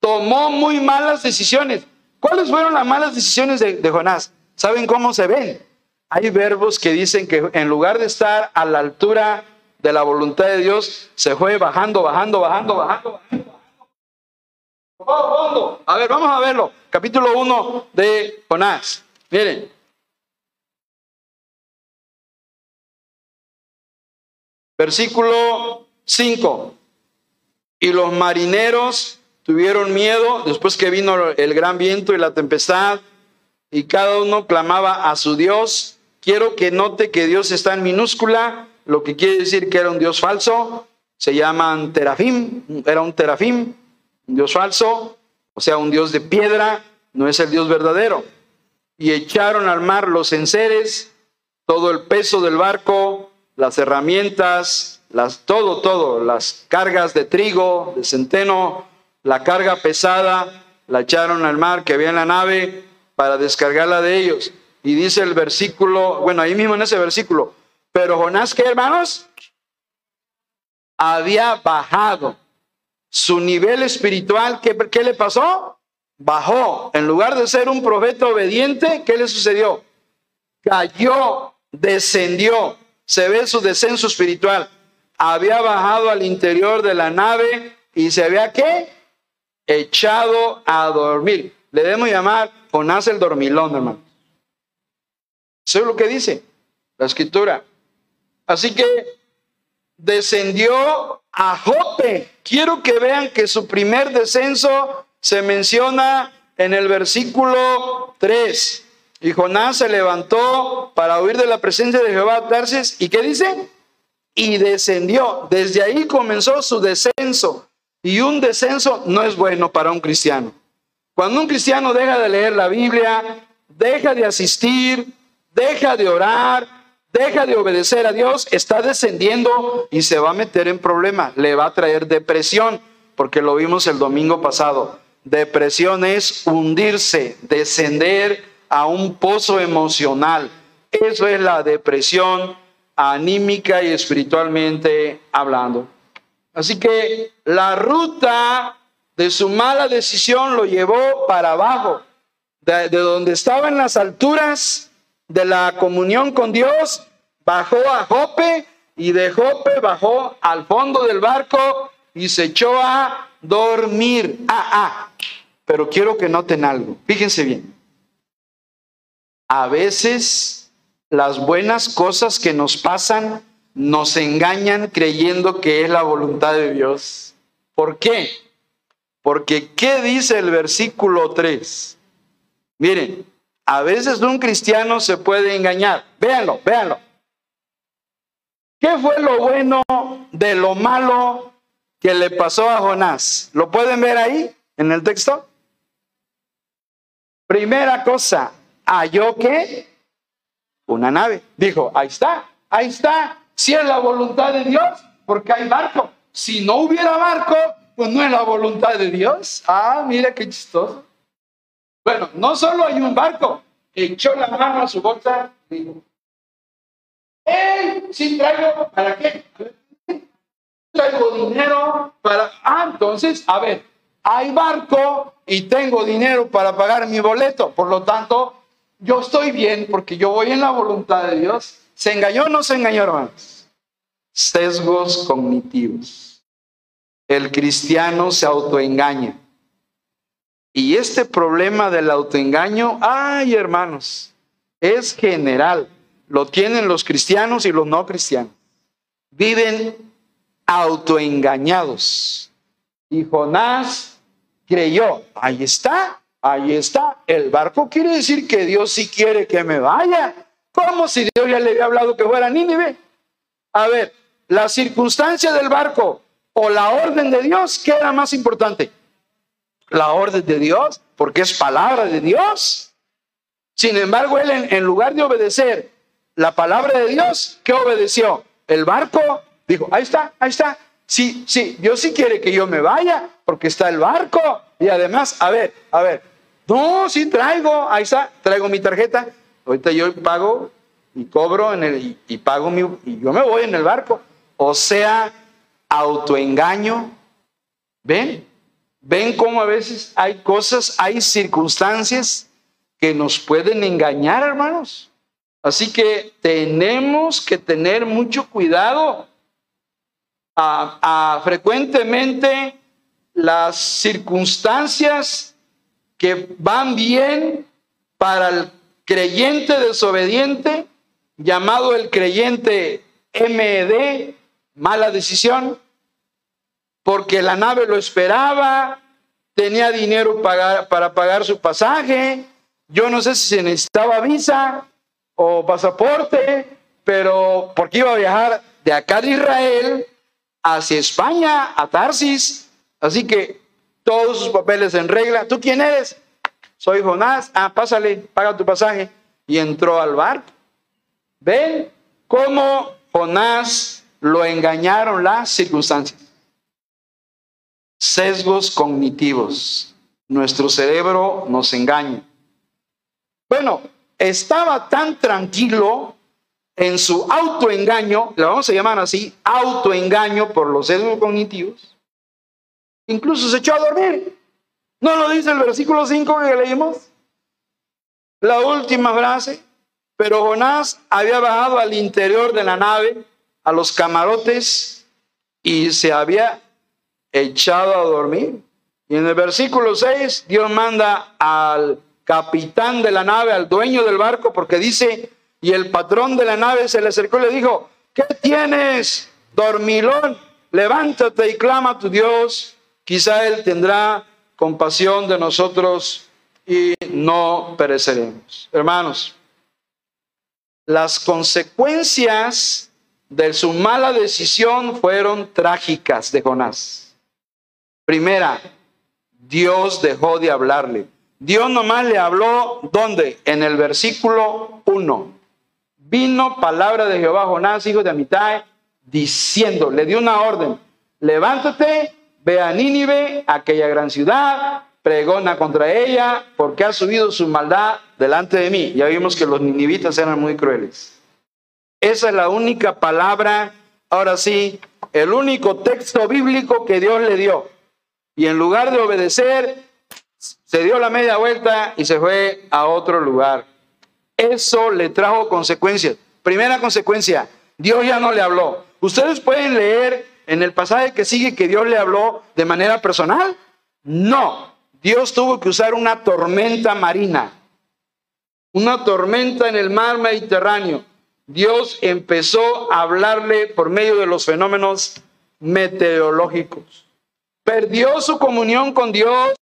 Tomó muy malas decisiones. ¿Cuáles fueron las malas decisiones de, Jonás? ¿Saben cómo se ven? Hay verbos que dicen que en lugar de estar a la altura de la voluntad de Dios, se fue bajando, bajando, bajando, bajando, bajando. A ver, vamos a verlo. Capítulo 1 de Jonás. Miren. Versículo 5. Y los marineros tuvieron miedo después que vino el gran viento y la tempestad, y cada uno clamaba a su Dios. Quiero que note que Dios está en minúscula, lo que quiere decir que era un Dios falso. Se llaman terafim, era un terafim, un Dios falso, o sea, un Dios de piedra, no es el Dios verdadero. Y echaron al mar los enseres, todo el peso del barco, las herramientas, las, todo, todo, las cargas de trigo, de centeno, la carga pesada, la echaron al mar que había en la nave para descargarla de ellos. Y dice el versículo, bueno, ahí mismo en ese versículo, pero Jonás, ¿qué hermanos? Había bajado su nivel espiritual, ¿qué, ¿qué le pasó? Bajó. En lugar de ser un profeta obediente, ¿qué le sucedió? Cayó, descendió se ve su descenso espiritual. Había bajado al interior de la nave y se había qué? Echado a dormir. Le debemos llamar Jonás el dormilón, hermano. Eso es lo que dice la escritura. Así que descendió a Jope. Quiero que vean que su primer descenso se menciona en el versículo 3. Y Jonás se levantó para huir de la presencia de Jehová Tarsis. ¿Y qué dice? Y descendió. Desde ahí comenzó su descenso. Y un descenso no es bueno para un cristiano. Cuando un cristiano deja de leer la Biblia, deja de asistir, deja de orar, deja de obedecer a Dios, está descendiendo y se va a meter en problemas. Le va a traer depresión, porque lo vimos el domingo pasado. Depresión es hundirse, descender a un pozo emocional. Eso es la depresión anímica y espiritualmente hablando. Así que la ruta de su mala decisión lo llevó para abajo, de, donde estaba en las alturas de la comunión con Dios, bajó a Jope y de Jope bajó al fondo del barco y se echó a dormir. Ah, ah, pero quiero que noten algo, fíjense bien. A veces las buenas cosas que nos pasan nos engañan creyendo que es la voluntad de Dios. ¿Por qué? Porque ¿qué dice el versículo 3? Miren, a veces un cristiano se puede engañar. Véanlo, véanlo. ¿Qué fue lo bueno de lo malo que le pasó a Jonás? ¿Lo pueden ver ahí en el texto? Primera cosa, halló que una nave. Dijo, ahí está, ahí está. Si es la voluntad de Dios, porque hay barco. Si no hubiera barco, pues no es la voluntad de Dios. Ah, mira qué chistoso. Bueno, no solo hay un barco, echó la mano a su bolsa y dijo, ¡Ey! Sí traigo, ¿para qué? Traigo dinero para... Ah, entonces, a ver, hay barco y tengo dinero para pagar mi boleto. Por lo tanto, yo estoy bien porque yo voy en la voluntad de Dios. ¿Se engañó o no se engañó, hermanos? Sesgos cognitivos. El cristiano se autoengaña. Y este problema del autoengaño, ay hermanos, es general. Lo tienen los cristianos y los no cristianos. Viven autoengañados. Y Jonás creyó, ahí está, Ahí está. El barco quiere decir que Dios sí quiere que me vaya. Como si Dios ya le había hablado que fuera Nínive. A ver, la circunstancia del barco o la orden de Dios, ¿qué era más importante? La orden de Dios, porque es palabra de Dios. Sin embargo, él en, lugar de obedecer la palabra de Dios, ¿qué obedeció? El barco dijo, ahí está, ahí está. Sí, sí, Dios sí quiere que yo me vaya, porque está el barco. Y además, a ver, a ver, no, sí traigo, ahí está, traigo mi tarjeta. Ahorita yo pago y cobro en el, y, pago mi, y yo me voy en el barco. O sea, autoengaño. ¿Ven? ¿Ven cómo a veces hay cosas, hay circunstancias que nos pueden engañar, hermanos? Así que tenemos que tener mucho cuidado. Frecuentemente las circunstancias que van bien para el creyente desobediente, llamado el creyente MED, mala decisión, porque la nave lo esperaba, tenía dinero para pagar su pasaje, yo no sé si se necesitaba visa o pasaporte, pero porque iba a viajar de acá de Israel hacia España, a Tarsis, así que todos sus papeles en regla. ¿Tú quién eres? Soy Jonás. Ah, pásale, paga tu pasaje. Y entró al barco. ¿Ven cómo Jonás lo engañaron las circunstancias? Sesgos cognitivos. Nuestro cerebro nos engaña. Bueno, estaba tan tranquilo en su autoengaño, le vamos a llamar así, autoengaño por los sesgos cognitivos, incluso se echó a dormir. ¿No lo dice el versículo 5 que leímos? La última frase, pero Jonás había bajado al interior de la nave, a los camarotes, y se había echado a dormir. Y en el versículo 6, Dios manda al capitán de la nave, al dueño del barco, porque dice, y el patrón de la nave se le acercó y le dijo, ¿qué tienes, dormilón? Levántate y clama a tu Dios, quizá Él tendrá compasión de nosotros y no pereceremos. Hermanos, las consecuencias de su mala decisión fueron trágicas de Jonás. Primera, Dios dejó de hablarle. Dios nomás le habló, ¿dónde? En el versículo 1. Vino palabra de Jehová Jonás, hijo de Amitai, diciendo, le dio una orden, levántate, ve a Nínive, aquella gran ciudad, pregona contra ella, porque ha subido su maldad delante de mí. Ya vimos que los ninivitas eran muy crueles. Esa es la única palabra, ahora sí, el único texto bíblico que Dios le dio. Y en lugar de obedecer, se dio la media vuelta y se fue a otro lugar. Eso le trajo consecuencias. Primera consecuencia, Dios ya no le habló. Ustedes pueden leer en el pasaje que sigue que Dios le habló de manera personal. No, Dios tuvo que usar una tormenta marina, una tormenta en el mar Mediterráneo. Dios empezó a hablarle por medio de los fenómenos meteorológicos. Perdió su comunión con Dios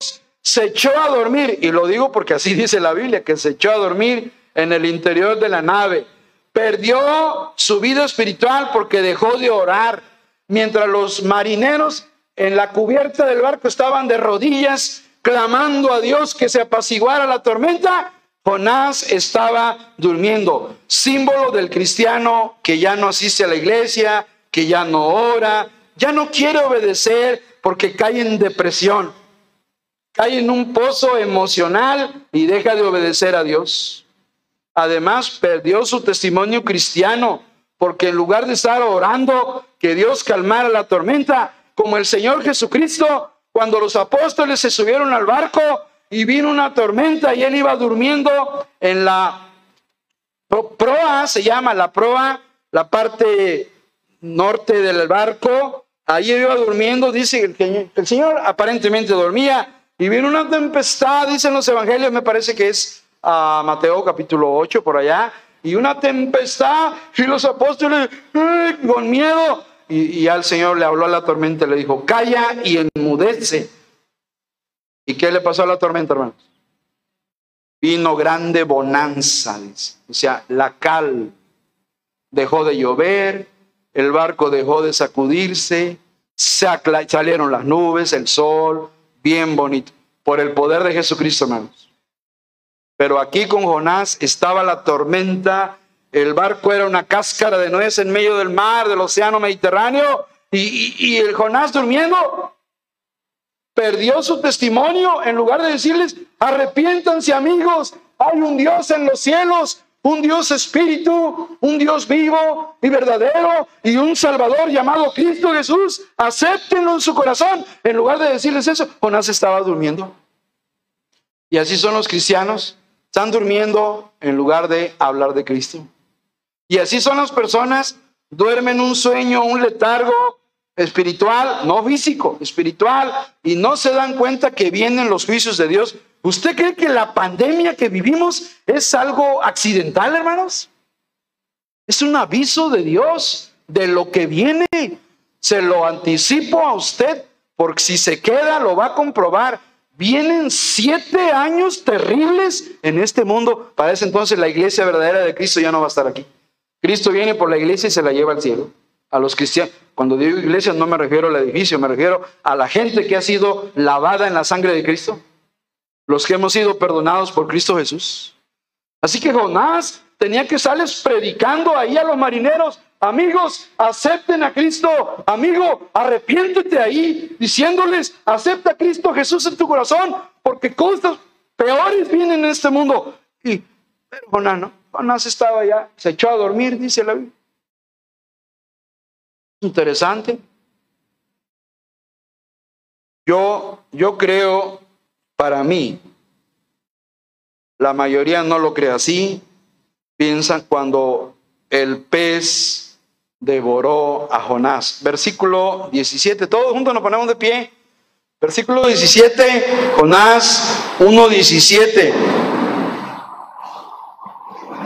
se echó a dormir, y lo digo porque así [LAUGHS] dice la Biblia, que se echó a dormir en el interior de la nave. Perdió su vida espiritual porque dejó de orar, mientras los marineros en la cubierta del barco estaban de rodillas clamando a Dios que se apaciguara la tormenta. Jonás estaba durmiendo, símbolo del cristiano que ya no asiste a la iglesia, que ya no ora, ya no quiere obedecer porque cae en depresión cae en un pozo emocional y deja de obedecer a Dios. Además, perdió su testimonio cristiano, porque en lugar de estar orando que Dios calmara la tormenta, como el Señor Jesucristo, cuando los apóstoles se subieron al barco y vino una tormenta y él iba durmiendo en la proa, se llama la proa, la parte norte del barco, ahí iba durmiendo, dice que el Señor aparentemente dormía, y vino una tempestad, dicen los evangelios, me parece que es a Mateo capítulo 8 por allá, y una tempestad, y los apóstoles con miedo, y, al Señor le habló a la tormenta, le dijo, calla y enmudece. ¿Y qué le pasó a la tormenta, hermanos? Vino grande bonanza, dice. O sea, la cal dejó de llover, el barco dejó de sacudirse, se salieron las nubes, el sol, bien bonito, por el poder de Jesucristo, hermanos. Pero aquí con Jonás estaba la tormenta, el barco era una cáscara de nuez en medio del mar, del océano Mediterráneo, y, el Jonás durmiendo perdió su testimonio en lugar de decirles, arrepiéntanse amigos, hay un Dios en los cielos, un Dios espíritu, un Dios vivo y verdadero y un Salvador llamado Cristo Jesús. Acéptenlo en su corazón. En lugar de decirles eso, Jonás estaba durmiendo. Y así son los cristianos. Están durmiendo en lugar de hablar de Cristo. Y así son las personas, duermen un sueño, un letargo espiritual, no físico, espiritual, y no se dan cuenta que vienen los juicios de Dios. ¿Usted cree que la pandemia que vivimos es algo accidental, hermanos? Es un aviso de Dios de lo que viene. Se lo anticipo a usted, porque si se queda lo va a comprobar. Vienen siete años terribles en este mundo. Para ese entonces la iglesia verdadera de Cristo ya no va a estar aquí. Cristo viene por la iglesia y se la lleva al cielo. A los cristianos. Cuando digo iglesia no me refiero al edificio, me refiero a la gente que ha sido lavada en la sangre de Cristo. Los que hemos sido perdonados por Cristo Jesús. Así que Jonás tenía que estarles predicando ahí a los marineros. Amigos, acepten a Cristo. Amigo, arrepiéntete ahí, diciéndoles, acepta a Cristo Jesús en tu corazón, porque cosas peores vienen en este mundo. Y, pero Jonás no, Jonás estaba ya, se echó a dormir, dice la Biblia. Interesante. Yo, yo creo, para mí, la mayoría no lo cree así. Piensan cuando el pez devoró a Jonás. Versículo 17, todos juntos nos ponemos de pie. Versículo 17, Jonás 1.17.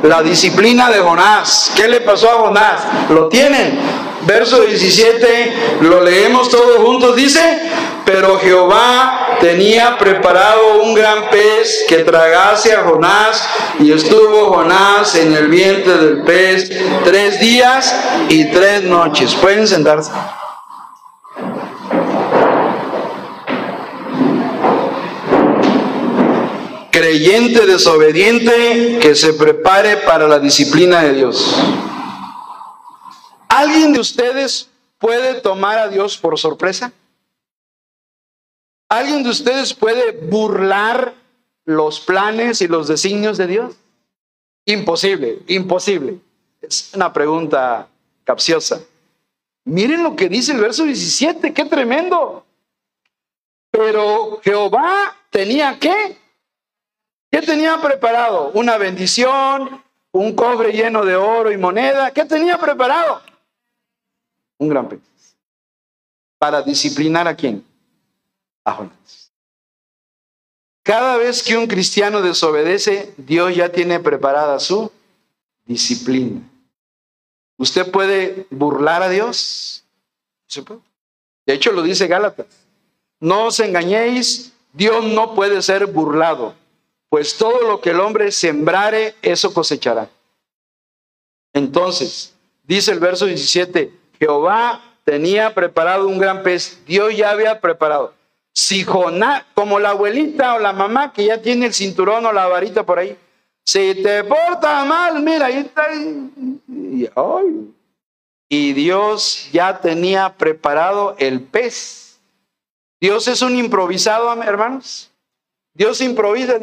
La disciplina de Jonás. ¿Qué le pasó a Jonás? ¿Lo tienen? Verso 17, lo leemos todos juntos, dice, pero Jehová tenía preparado un gran pez que tragase a Jonás y estuvo Jonás en el vientre del pez tres días y tres noches. Pueden sentarse. Creyente desobediente que se prepare para la disciplina de Dios. ¿Alguien de ustedes puede tomar a Dios por sorpresa? ¿Alguien de ustedes puede burlar los planes y los designios de Dios? Imposible, imposible. Es una pregunta capciosa. Miren lo que dice el verso 17, qué tremendo. Pero Jehová tenía qué? ¿Qué tenía preparado? Una bendición, un cobre lleno de oro y moneda. ¿Qué tenía preparado? un gran pez. ¿Para disciplinar a quién? A Jonás. Cada vez que un cristiano desobedece, Dios ya tiene preparada su disciplina. ¿Usted puede burlar a Dios? De hecho, lo dice Gálatas. No os engañéis, Dios no puede ser burlado, pues todo lo que el hombre sembrare, eso cosechará. Entonces, dice el verso 17, Jehová tenía preparado un gran pez. Dios ya había preparado. Si Jonás, como la abuelita o la mamá que ya tiene el cinturón o la varita por ahí, si te portas mal, mira, ahí está. Y Dios ya tenía preparado el pez. Dios es un improvisado, hermanos. Dios improvisa.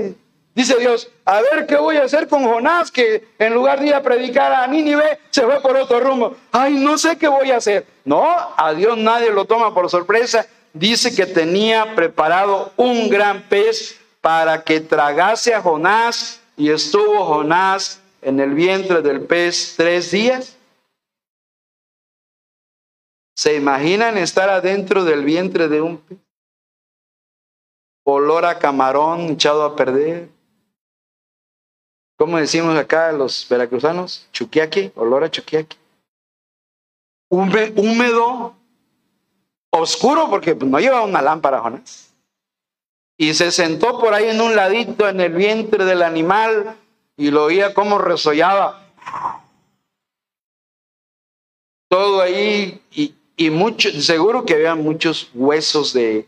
Dice Dios, a ver qué voy a hacer con Jonás, que en lugar de ir a predicar a Nínive, se fue por otro rumbo. Ay, no sé qué voy a hacer. No, a Dios nadie lo toma por sorpresa. Dice que tenía preparado un gran pez para que tragase a Jonás y estuvo Jonás en el vientre del pez tres días. ¿Se imaginan estar adentro del vientre de un pez? Olor a camarón echado a perder ¿Cómo decimos acá los veracruzanos? Chuquiaqui, olor a chuquiaqui. Húmedo, oscuro, porque no lleva una lámpara, Jonás. Y se sentó por ahí en un ladito en el vientre del animal y lo oía como resollaba. Todo ahí y, mucho, seguro que había muchos huesos de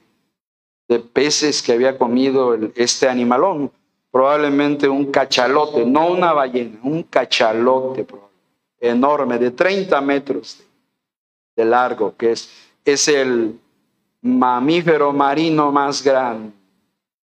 peces que había comido este animalón probablemente un cachalote, no una ballena, un cachalote enorme de 30 metros de largo, que es, es el mamífero marino más grande,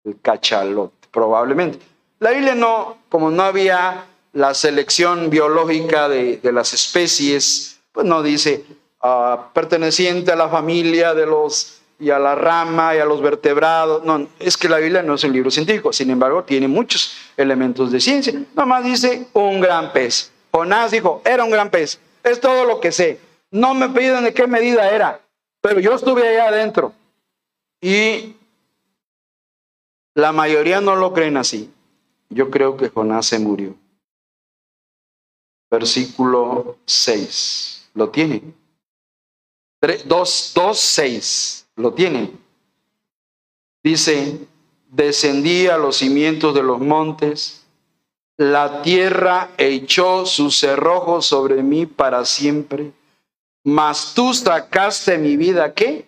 el cachalote, probablemente. La Biblia no, como no había la selección biológica de, las especies, pues no dice ah, perteneciente a la familia de los y a la rama y a los vertebrados. No, es que la Biblia no es un libro científico, sin embargo, tiene muchos elementos de ciencia. Nomás dice un gran pez. Jonás dijo, era un gran pez. Es todo lo que sé. No me piden de qué medida era, pero yo estuve allá adentro. Y la mayoría no lo creen así. Yo creo que Jonás se murió. Versículo 6. ¿Lo tiene? 2, 2, 6. ¿Lo tiene? Dice, descendí a los cimientos de los montes, la tierra echó sus cerrojos sobre mí para siempre, mas tú sacaste mi vida, ¿qué?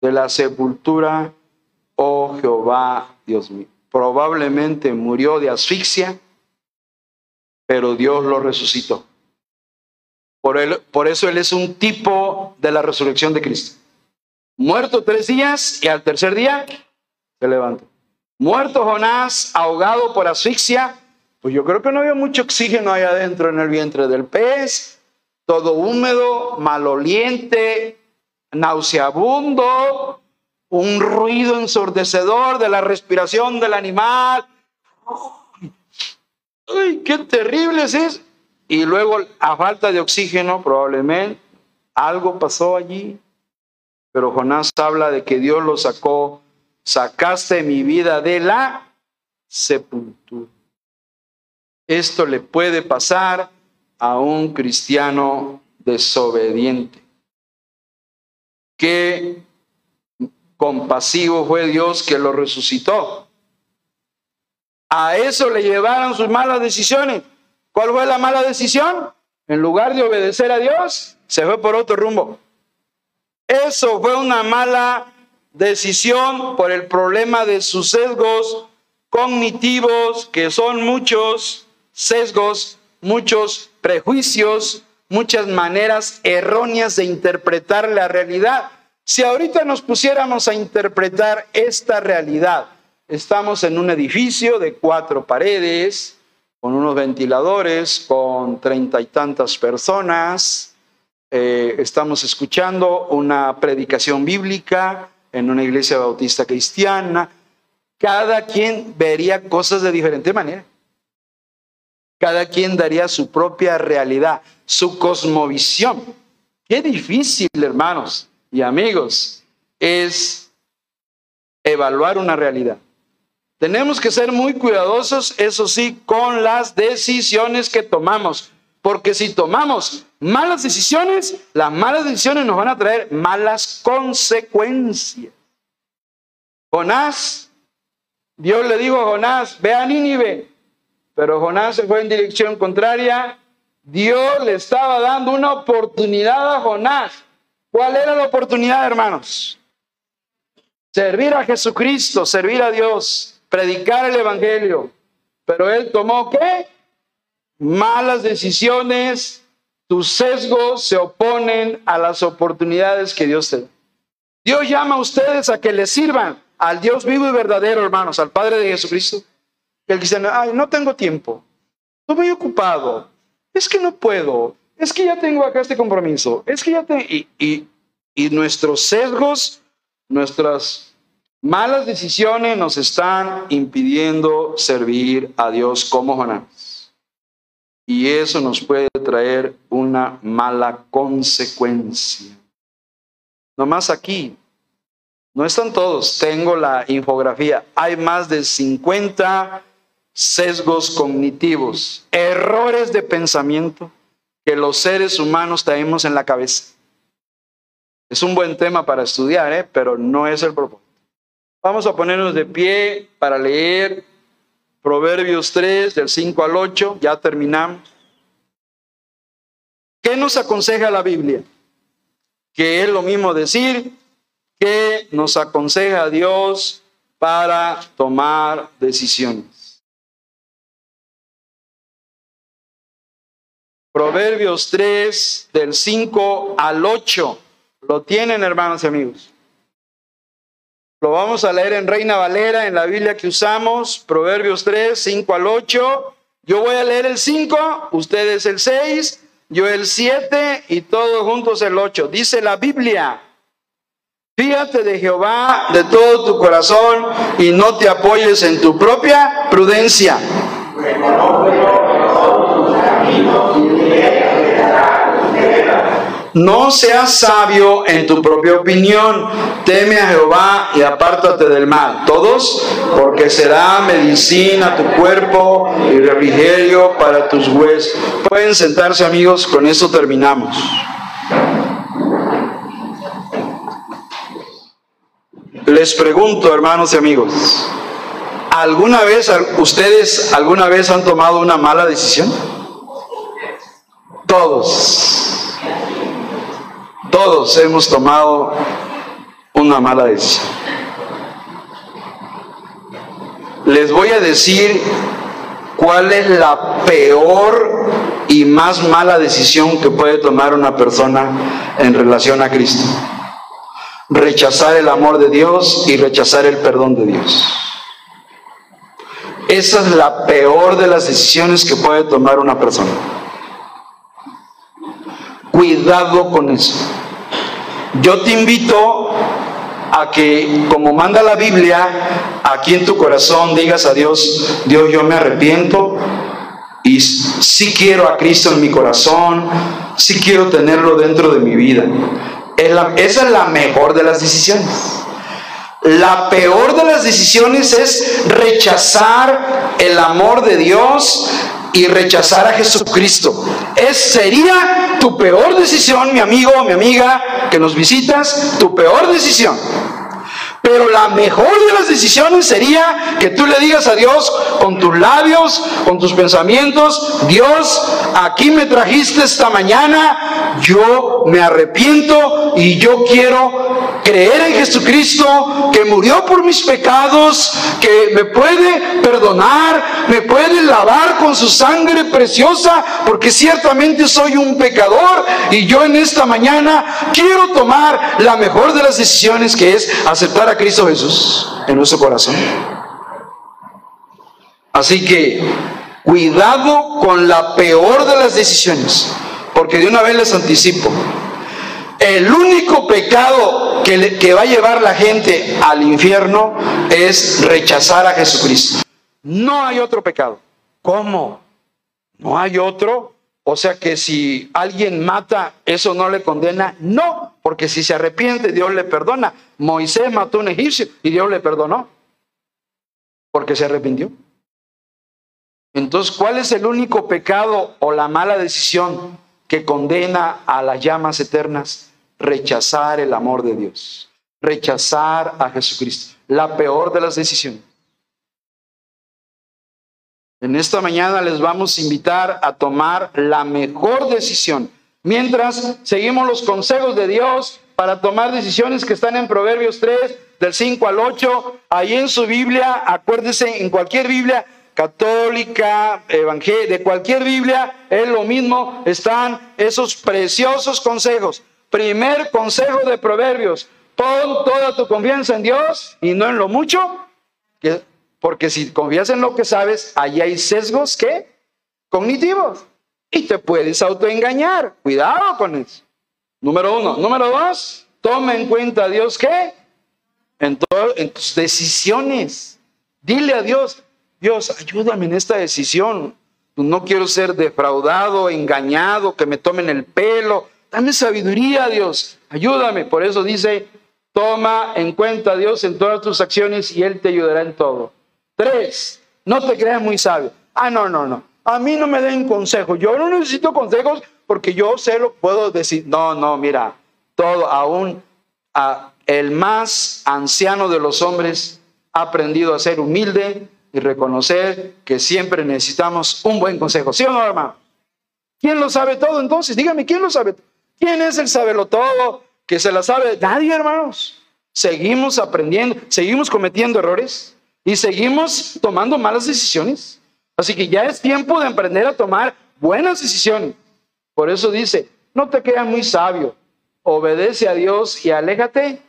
De la sepultura, oh Jehová, Dios mío. Probablemente murió de asfixia, pero Dios lo resucitó. Por, él, por eso Él es un tipo de la resurrección de Cristo. Muerto tres días y al tercer día se levantó. Muerto Jonás, ahogado por asfixia, pues yo creo que no había mucho oxígeno ahí adentro en el vientre del pez, todo húmedo, maloliente, nauseabundo, un ruido ensordecedor de la respiración del animal. ¡Ay, qué terrible es eso! Y luego, a falta de oxígeno, probablemente, algo pasó allí. Pero Jonás habla de que Dios lo sacó, sacaste mi vida de la sepultura. Esto le puede pasar a un cristiano desobediente. Qué compasivo fue Dios que lo resucitó. A eso le llevaron sus malas decisiones. ¿Cuál fue la mala decisión? En lugar de obedecer a Dios, se fue por otro rumbo. Eso fue una mala decisión por el problema de sus sesgos cognitivos, que son muchos sesgos, muchos prejuicios, muchas maneras erróneas de interpretar la realidad. Si ahorita nos pusiéramos a interpretar esta realidad, estamos en un edificio de cuatro paredes, con unos ventiladores, con treinta y tantas personas, eh, estamos escuchando una predicación bíblica en una iglesia bautista cristiana. Cada quien vería cosas de diferente manera. Cada quien daría su propia realidad, su cosmovisión. Qué difícil, hermanos y amigos, es evaluar una realidad. Tenemos que ser muy cuidadosos, eso sí, con las decisiones que tomamos. Porque si tomamos malas decisiones, las malas decisiones nos van a traer malas consecuencias. Jonás, Dios le dijo a Jonás, ve a Nínive, pero Jonás se fue en dirección contraria. Dios le estaba dando una oportunidad a Jonás. ¿Cuál era la oportunidad, hermanos? Servir a Jesucristo, servir a Dios, predicar el Evangelio. Pero él tomó qué? Malas decisiones, tus sesgos se oponen a las oportunidades que Dios te da. Dios llama a ustedes a que le sirvan al Dios vivo y verdadero, hermanos, al Padre de Jesucristo. El cristiano, ay, no tengo tiempo, estoy muy ocupado, es que no puedo, es que ya tengo acá este compromiso, es que ya tengo... Y, y nuestros sesgos, nuestras malas decisiones nos están impidiendo servir a Dios como Jonás y eso nos puede traer una mala consecuencia. Nomás aquí, no están todos, tengo la infografía, hay más de 50 sesgos cognitivos, errores de pensamiento que los seres humanos traemos en la cabeza. Es un buen tema para estudiar, ¿eh? pero no es el propósito. Vamos a ponernos de pie para leer Proverbios 3, del 5 al 8, ya terminamos. ¿Qué nos aconseja la Biblia? Que es lo mismo decir que nos aconseja Dios para tomar decisiones. Proverbios 3, del 5 al 8. Lo tienen, hermanos y amigos. Lo vamos a leer en Reina Valera, en la Biblia que usamos, Proverbios 3, 5 al 8, Yo voy a leer el 5, ustedes el 6, yo el 7 y todos juntos el 8. Dice la Biblia. Fíjate de Jehová de todo tu corazón y no te apoyes en tu propia prudencia. No seas sabio en tu propia opinión. Teme a Jehová y apártate del mal. Todos, porque será medicina tu cuerpo y refrigerio para tus huesos. Pueden sentarse amigos, con eso terminamos. Les pregunto, hermanos y amigos, ¿alguna vez ustedes alguna vez han tomado una mala decisión? Todos. Todos hemos tomado una mala decisión. Les voy a decir cuál es la peor y más mala decisión que puede tomar una persona en relación a Cristo. Rechazar el amor de Dios y rechazar el perdón de Dios. Esa es la peor de las decisiones que puede tomar una persona. Cuidado con eso. Yo te invito a que, como manda la Biblia, aquí en tu corazón digas a Dios, Dios, yo me arrepiento y sí quiero a Cristo en mi corazón, sí quiero tenerlo dentro de mi vida. esa es la mejor de las decisiones. La peor de las decisiones es rechazar el amor de Dios y rechazar a Jesucristo. Es, sería tu peor decisión, mi amigo, mi amiga, que nos visitas, tu peor decisión. Pero la mejor de las decisiones sería que tú le digas a Dios con tus labios, con tus pensamientos, Dios, aquí me trajiste esta mañana, yo me arrepiento y yo quiero creer en Jesucristo que murió por mis pecados, que me puede perdonar, me puede lavar con su sangre preciosa, porque ciertamente soy un pecador y yo en esta mañana quiero tomar la mejor de las decisiones que es aceptar a Cristo Jesús en nuestro corazón. Así que cuidado con la peor de las decisiones, porque de una vez les anticipo, el único pecado que, que va a llevar la gente al infierno es rechazar a Jesucristo. No hay otro pecado. ¿Cómo? No hay otro. O sea que si alguien mata, eso no le condena. No, porque si se arrepiente, Dios le perdona. Moisés mató a un egipcio y Dios le perdonó. Porque se arrepintió. Entonces, ¿cuál es el único pecado o la mala decisión que condena a las llamas eternas? Rechazar el amor de Dios. Rechazar a Jesucristo. La peor de las decisiones. En esta mañana les vamos a invitar a tomar la mejor decisión. Mientras seguimos los consejos de Dios para tomar decisiones que están en Proverbios 3, del 5 al 8, ahí en su Biblia, acuérdense, en cualquier Biblia católica, evangélica, de cualquier Biblia, es lo mismo, están esos preciosos consejos. Primer consejo de Proverbios, pon toda tu confianza en Dios y no en lo mucho, que porque si confías en lo que sabes, ahí hay sesgos que cognitivos y te puedes autoengañar. Cuidado con eso. Número uno. Número dos, toma en cuenta a Dios que en, en tus decisiones. Dile a Dios, Dios, ayúdame en esta decisión. No quiero ser defraudado, engañado, que me tomen el pelo. Dame sabiduría, Dios. Ayúdame. Por eso dice, toma en cuenta a Dios en todas tus acciones y Él te ayudará en todo. Tres, no te creas muy sabio. Ah, no, no, no. A mí no me den consejos. Yo no necesito consejos porque yo sé lo puedo decir. No, no, mira, todo, aún el más anciano de los hombres ha aprendido a ser humilde y reconocer que siempre necesitamos un buen consejo. ¿Sí o no, hermano? ¿Quién lo sabe todo entonces? Dígame, ¿quién lo sabe? ¿Quién es el sabelo todo que se la sabe? Nadie, hermanos. Seguimos aprendiendo, seguimos cometiendo errores. Y seguimos tomando malas decisiones. Así que ya es tiempo de aprender a tomar buenas decisiones. Por eso dice, no te quedas muy sabio, obedece a Dios y aléjate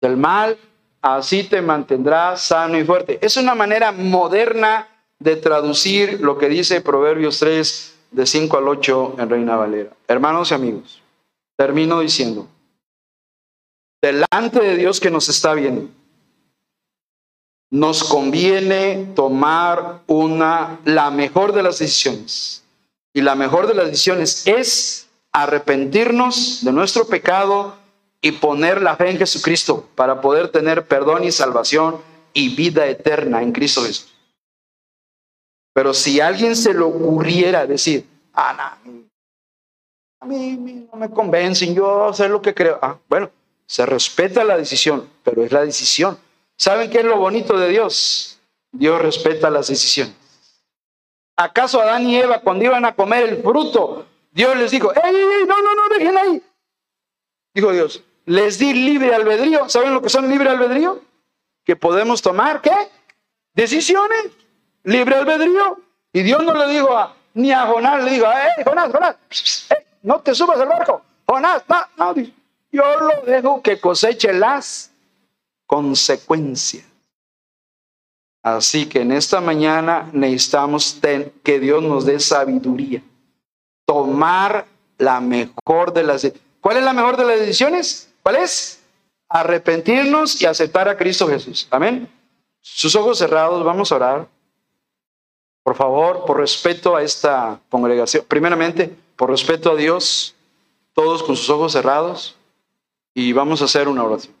del mal, así te mantendrás sano y fuerte. Es una manera moderna de traducir lo que dice Proverbios 3, de 5 al 8 en Reina Valera. Hermanos y amigos, termino diciendo, delante de Dios que nos está viendo, nos conviene tomar una, la mejor de las decisiones. Y la mejor de las decisiones es arrepentirnos de nuestro pecado y poner la fe en Jesucristo para poder tener perdón y salvación y vida eterna en Cristo Jesús. Pero si alguien se le ocurriera decir, ah, a mí no me convencen, yo sé lo que creo. Ah, bueno, se respeta la decisión, pero es la decisión. ¿Saben qué es lo bonito de Dios? Dios respeta las decisiones. ¿Acaso Adán y Eva cuando iban a comer el fruto, Dios les dijo, ¡ey, ey, no, no, no, dejen ahí! Dijo Dios, les di libre albedrío. ¿Saben lo que son libre albedrío? Que podemos tomar, ¿qué? Decisiones. Libre albedrío. Y Dios no le dijo a, ni a Jonás, le dijo, ¡eh, Jonás, Jonás! no te subas al barco. Jonás, no, no, yo lo dejo que coseche las consecuencias. Así que en esta mañana necesitamos que Dios nos dé sabiduría. Tomar la mejor de las... ¿Cuál es la mejor de las decisiones? ¿Cuál es? Arrepentirnos y aceptar a Cristo Jesús. Amén. Sus ojos cerrados, vamos a orar. Por favor, por respeto a esta congregación. Primeramente, por respeto a Dios, todos con sus ojos cerrados. Y vamos a hacer una oración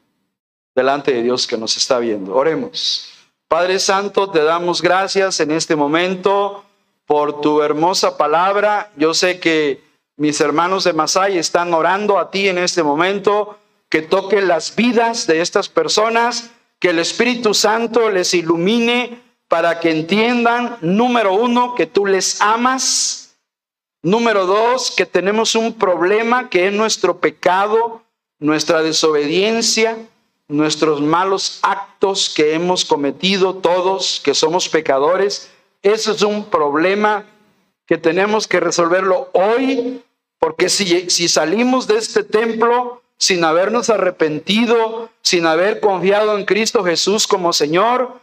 delante de Dios que nos está viendo. Oremos. Padre Santo, te damos gracias en este momento por tu hermosa palabra. Yo sé que mis hermanos de Masai están orando a ti en este momento, que toque las vidas de estas personas, que el Espíritu Santo les ilumine para que entiendan, número uno, que tú les amas. Número dos, que tenemos un problema que es nuestro pecado, nuestra desobediencia nuestros malos actos que hemos cometido todos, que somos pecadores. Eso es un problema que tenemos que resolverlo hoy, porque si, si salimos de este templo sin habernos arrepentido, sin haber confiado en Cristo Jesús como Señor,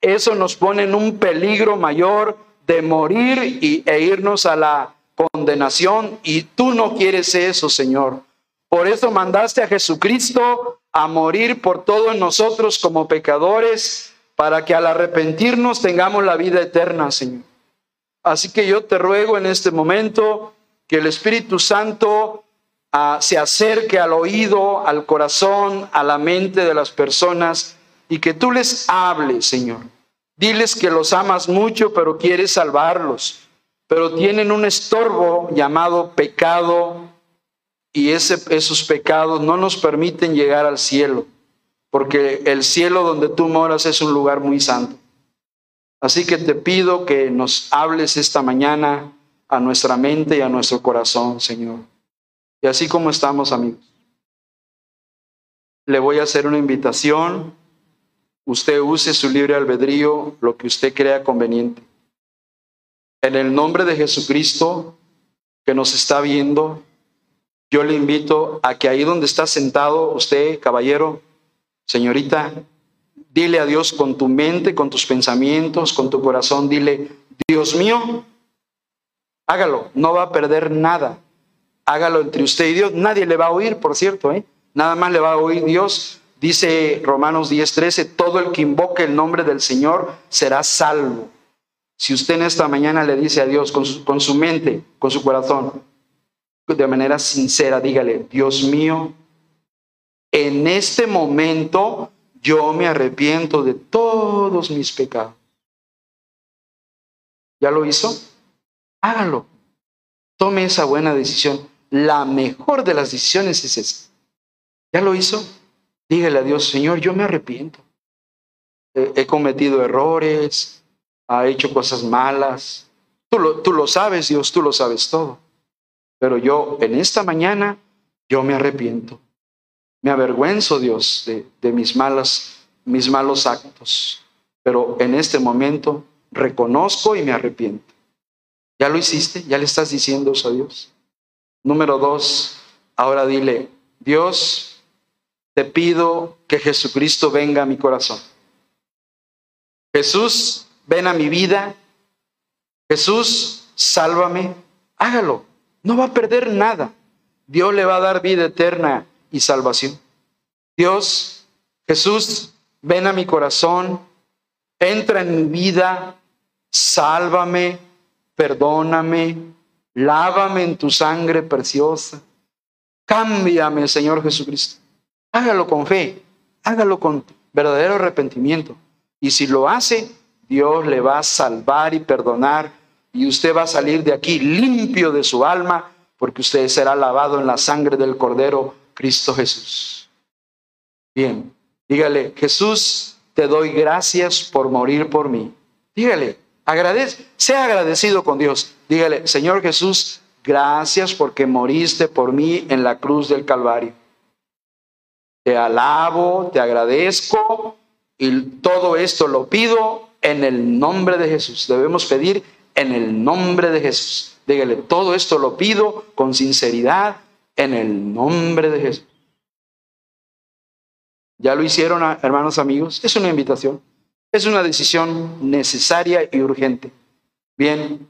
eso nos pone en un peligro mayor de morir y, e irnos a la condenación. Y tú no quieres eso, Señor. Por eso mandaste a Jesucristo a morir por todos nosotros como pecadores, para que al arrepentirnos tengamos la vida eterna, Señor. Así que yo te ruego en este momento que el Espíritu Santo ah, se acerque al oído, al corazón, a la mente de las personas y que tú les hables, Señor. Diles que los amas mucho, pero quieres salvarlos, pero tienen un estorbo llamado pecado y esos pecados no nos permiten llegar al cielo, porque el cielo donde tú moras es un lugar muy santo. Así que te pido que nos hables esta mañana a nuestra mente y a nuestro corazón, Señor. Y así como estamos, amigos, le voy a hacer una invitación. Usted use su libre albedrío, lo que usted crea conveniente. En el nombre de Jesucristo, que nos está viendo, yo le invito a que ahí donde está sentado usted, caballero, señorita, dile a Dios con tu mente, con tus pensamientos, con tu corazón, dile, Dios mío, hágalo, no va a perder nada. Hágalo entre usted y Dios. Nadie le va a oír, por cierto, ¿eh? Nada más le va a oír Dios. Dice Romanos 10:13, todo el que invoque el nombre del Señor será salvo. Si usted en esta mañana le dice a Dios con su, con su mente, con su corazón, de manera sincera, dígale, Dios mío, en este momento yo me arrepiento de todos mis pecados. ¿Ya lo hizo? Hágalo. Tome esa buena decisión. La mejor de las decisiones es esa. ¿Ya lo hizo? Dígale a Dios, Señor, yo me arrepiento. He, cometido errores, he hecho cosas malas. Tú lo, tú lo sabes, Dios, tú lo sabes todo. Pero yo en esta mañana, yo me arrepiento. Me avergüenzo, Dios, de, mis, malas, mis malos actos. Pero en este momento reconozco y me arrepiento. ¿Ya lo hiciste? ¿Ya le estás diciendo eso a Dios? Número dos, ahora dile, Dios, te pido que Jesucristo venga a mi corazón. Jesús, ven a mi vida Jesús, sálvame, hágalo. No va a perder nada. Dios le va a dar vida eterna y salvación. Dios, Jesús, ven a mi corazón, entra en mi vida, sálvame, perdóname, lávame en tu sangre preciosa. Cámbiame, Señor Jesucristo. Hágalo con fe, hágalo con verdadero arrepentimiento. Y si lo hace, Dios le va a salvar y perdonar y usted va a salir de aquí limpio de su alma porque usted será lavado en la sangre del Cordero Cristo Jesús. Bien, dígale, Jesús, te doy gracias por morir por mí. Dígale, agradece, sea agradecido con Dios. Dígale, Señor Jesús, gracias porque moriste por mí en la cruz del Calvario. Te alabo, te agradezco y todo esto lo pido en el nombre de Jesús. Debemos pedir en el nombre de Jesús. Dígale, todo esto lo pido con sinceridad en el nombre de Jesús. ¿Ya lo hicieron, hermanos amigos? Es una invitación. Es una decisión necesaria y urgente. Bien,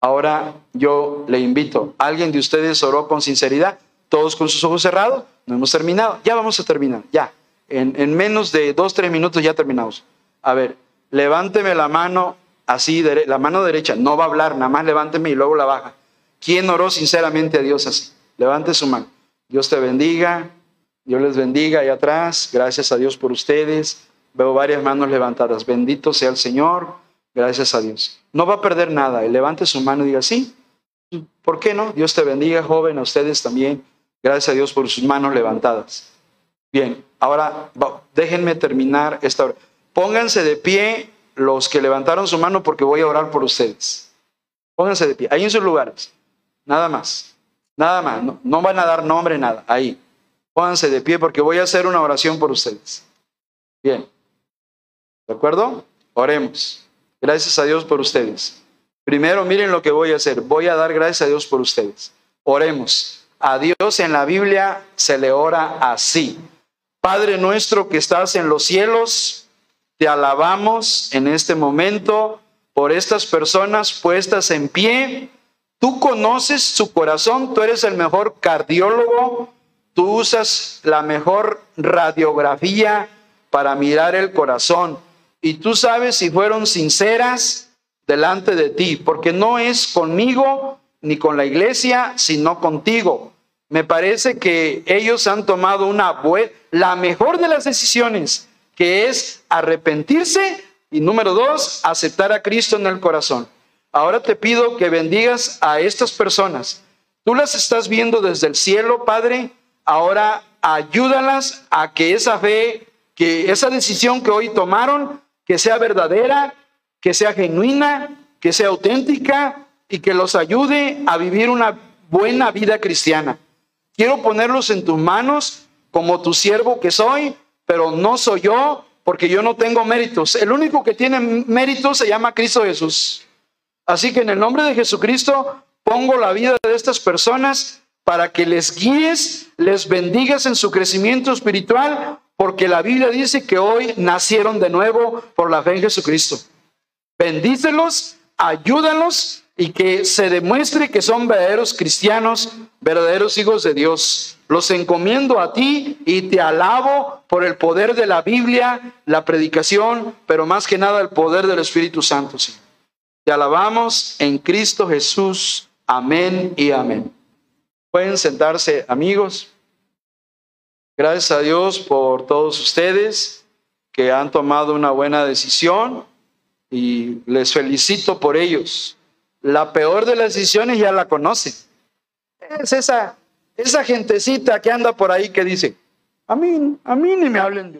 ahora yo le invito. ¿Alguien de ustedes oró con sinceridad? Todos con sus ojos cerrados. No hemos terminado. Ya vamos a terminar. Ya. En, en menos de dos, tres minutos ya terminamos. A ver, levánteme la mano así, la mano derecha, no va a hablar, nada más levánteme y luego la baja. ¿Quién oró sinceramente a Dios así? Levante su mano. Dios te bendiga, Dios les bendiga ahí atrás. Gracias a Dios por ustedes. Veo varias manos levantadas. Bendito sea el Señor. Gracias a Dios. No va a perder nada. levante su mano y diga, sí, ¿por qué no? Dios te bendiga, joven, a ustedes también. Gracias a Dios por sus manos levantadas. Bien, ahora déjenme terminar esta hora. Pónganse de pie los que levantaron su mano porque voy a orar por ustedes. Pónganse de pie, ahí en sus lugares. Nada más. Nada más. No, van a dar nombre, nada. Ahí. Pónganse de pie porque voy a hacer una oración por ustedes. Bien. ¿De acuerdo? Oremos. Gracias a Dios por ustedes. Primero, miren lo que voy a hacer. Voy a dar gracias a Dios por ustedes. Oremos. A Dios en la Biblia se le ora así. Padre nuestro que estás en los cielos, te alabamos en este momento por estas personas puestas en pie. Tú conoces su corazón, tú eres el mejor cardiólogo, tú usas la mejor radiografía para mirar el corazón y tú sabes si fueron sinceras delante de ti, porque no es conmigo ni con la iglesia, sino contigo. Me parece que ellos han tomado una la mejor de las decisiones que es arrepentirse y número dos, aceptar a Cristo en el corazón. Ahora te pido que bendigas a estas personas. Tú las estás viendo desde el cielo, Padre. Ahora ayúdalas a que esa fe, que esa decisión que hoy tomaron, que sea verdadera, que sea genuina, que sea auténtica y que los ayude a vivir una buena vida cristiana. Quiero ponerlos en tus manos como tu siervo que soy pero no soy yo porque yo no tengo méritos. El único que tiene méritos se llama Cristo Jesús. Así que en el nombre de Jesucristo pongo la vida de estas personas para que les guíes, les bendigas en su crecimiento espiritual, porque la Biblia dice que hoy nacieron de nuevo por la fe en Jesucristo. Bendícelos, ayúdalos y que se demuestre que son verdaderos cristianos, verdaderos hijos de Dios. Los encomiendo a ti y te alabo por el poder de la Biblia, la predicación, pero más que nada el poder del Espíritu Santo. Te alabamos en Cristo Jesús. Amén y amén. Pueden sentarse amigos. Gracias a Dios por todos ustedes que han tomado una buena decisión y les felicito por ellos. La peor de las decisiones ya la conocen. Es esa, esa gentecita que anda por ahí que dice, a mí, a mí ni me hablen de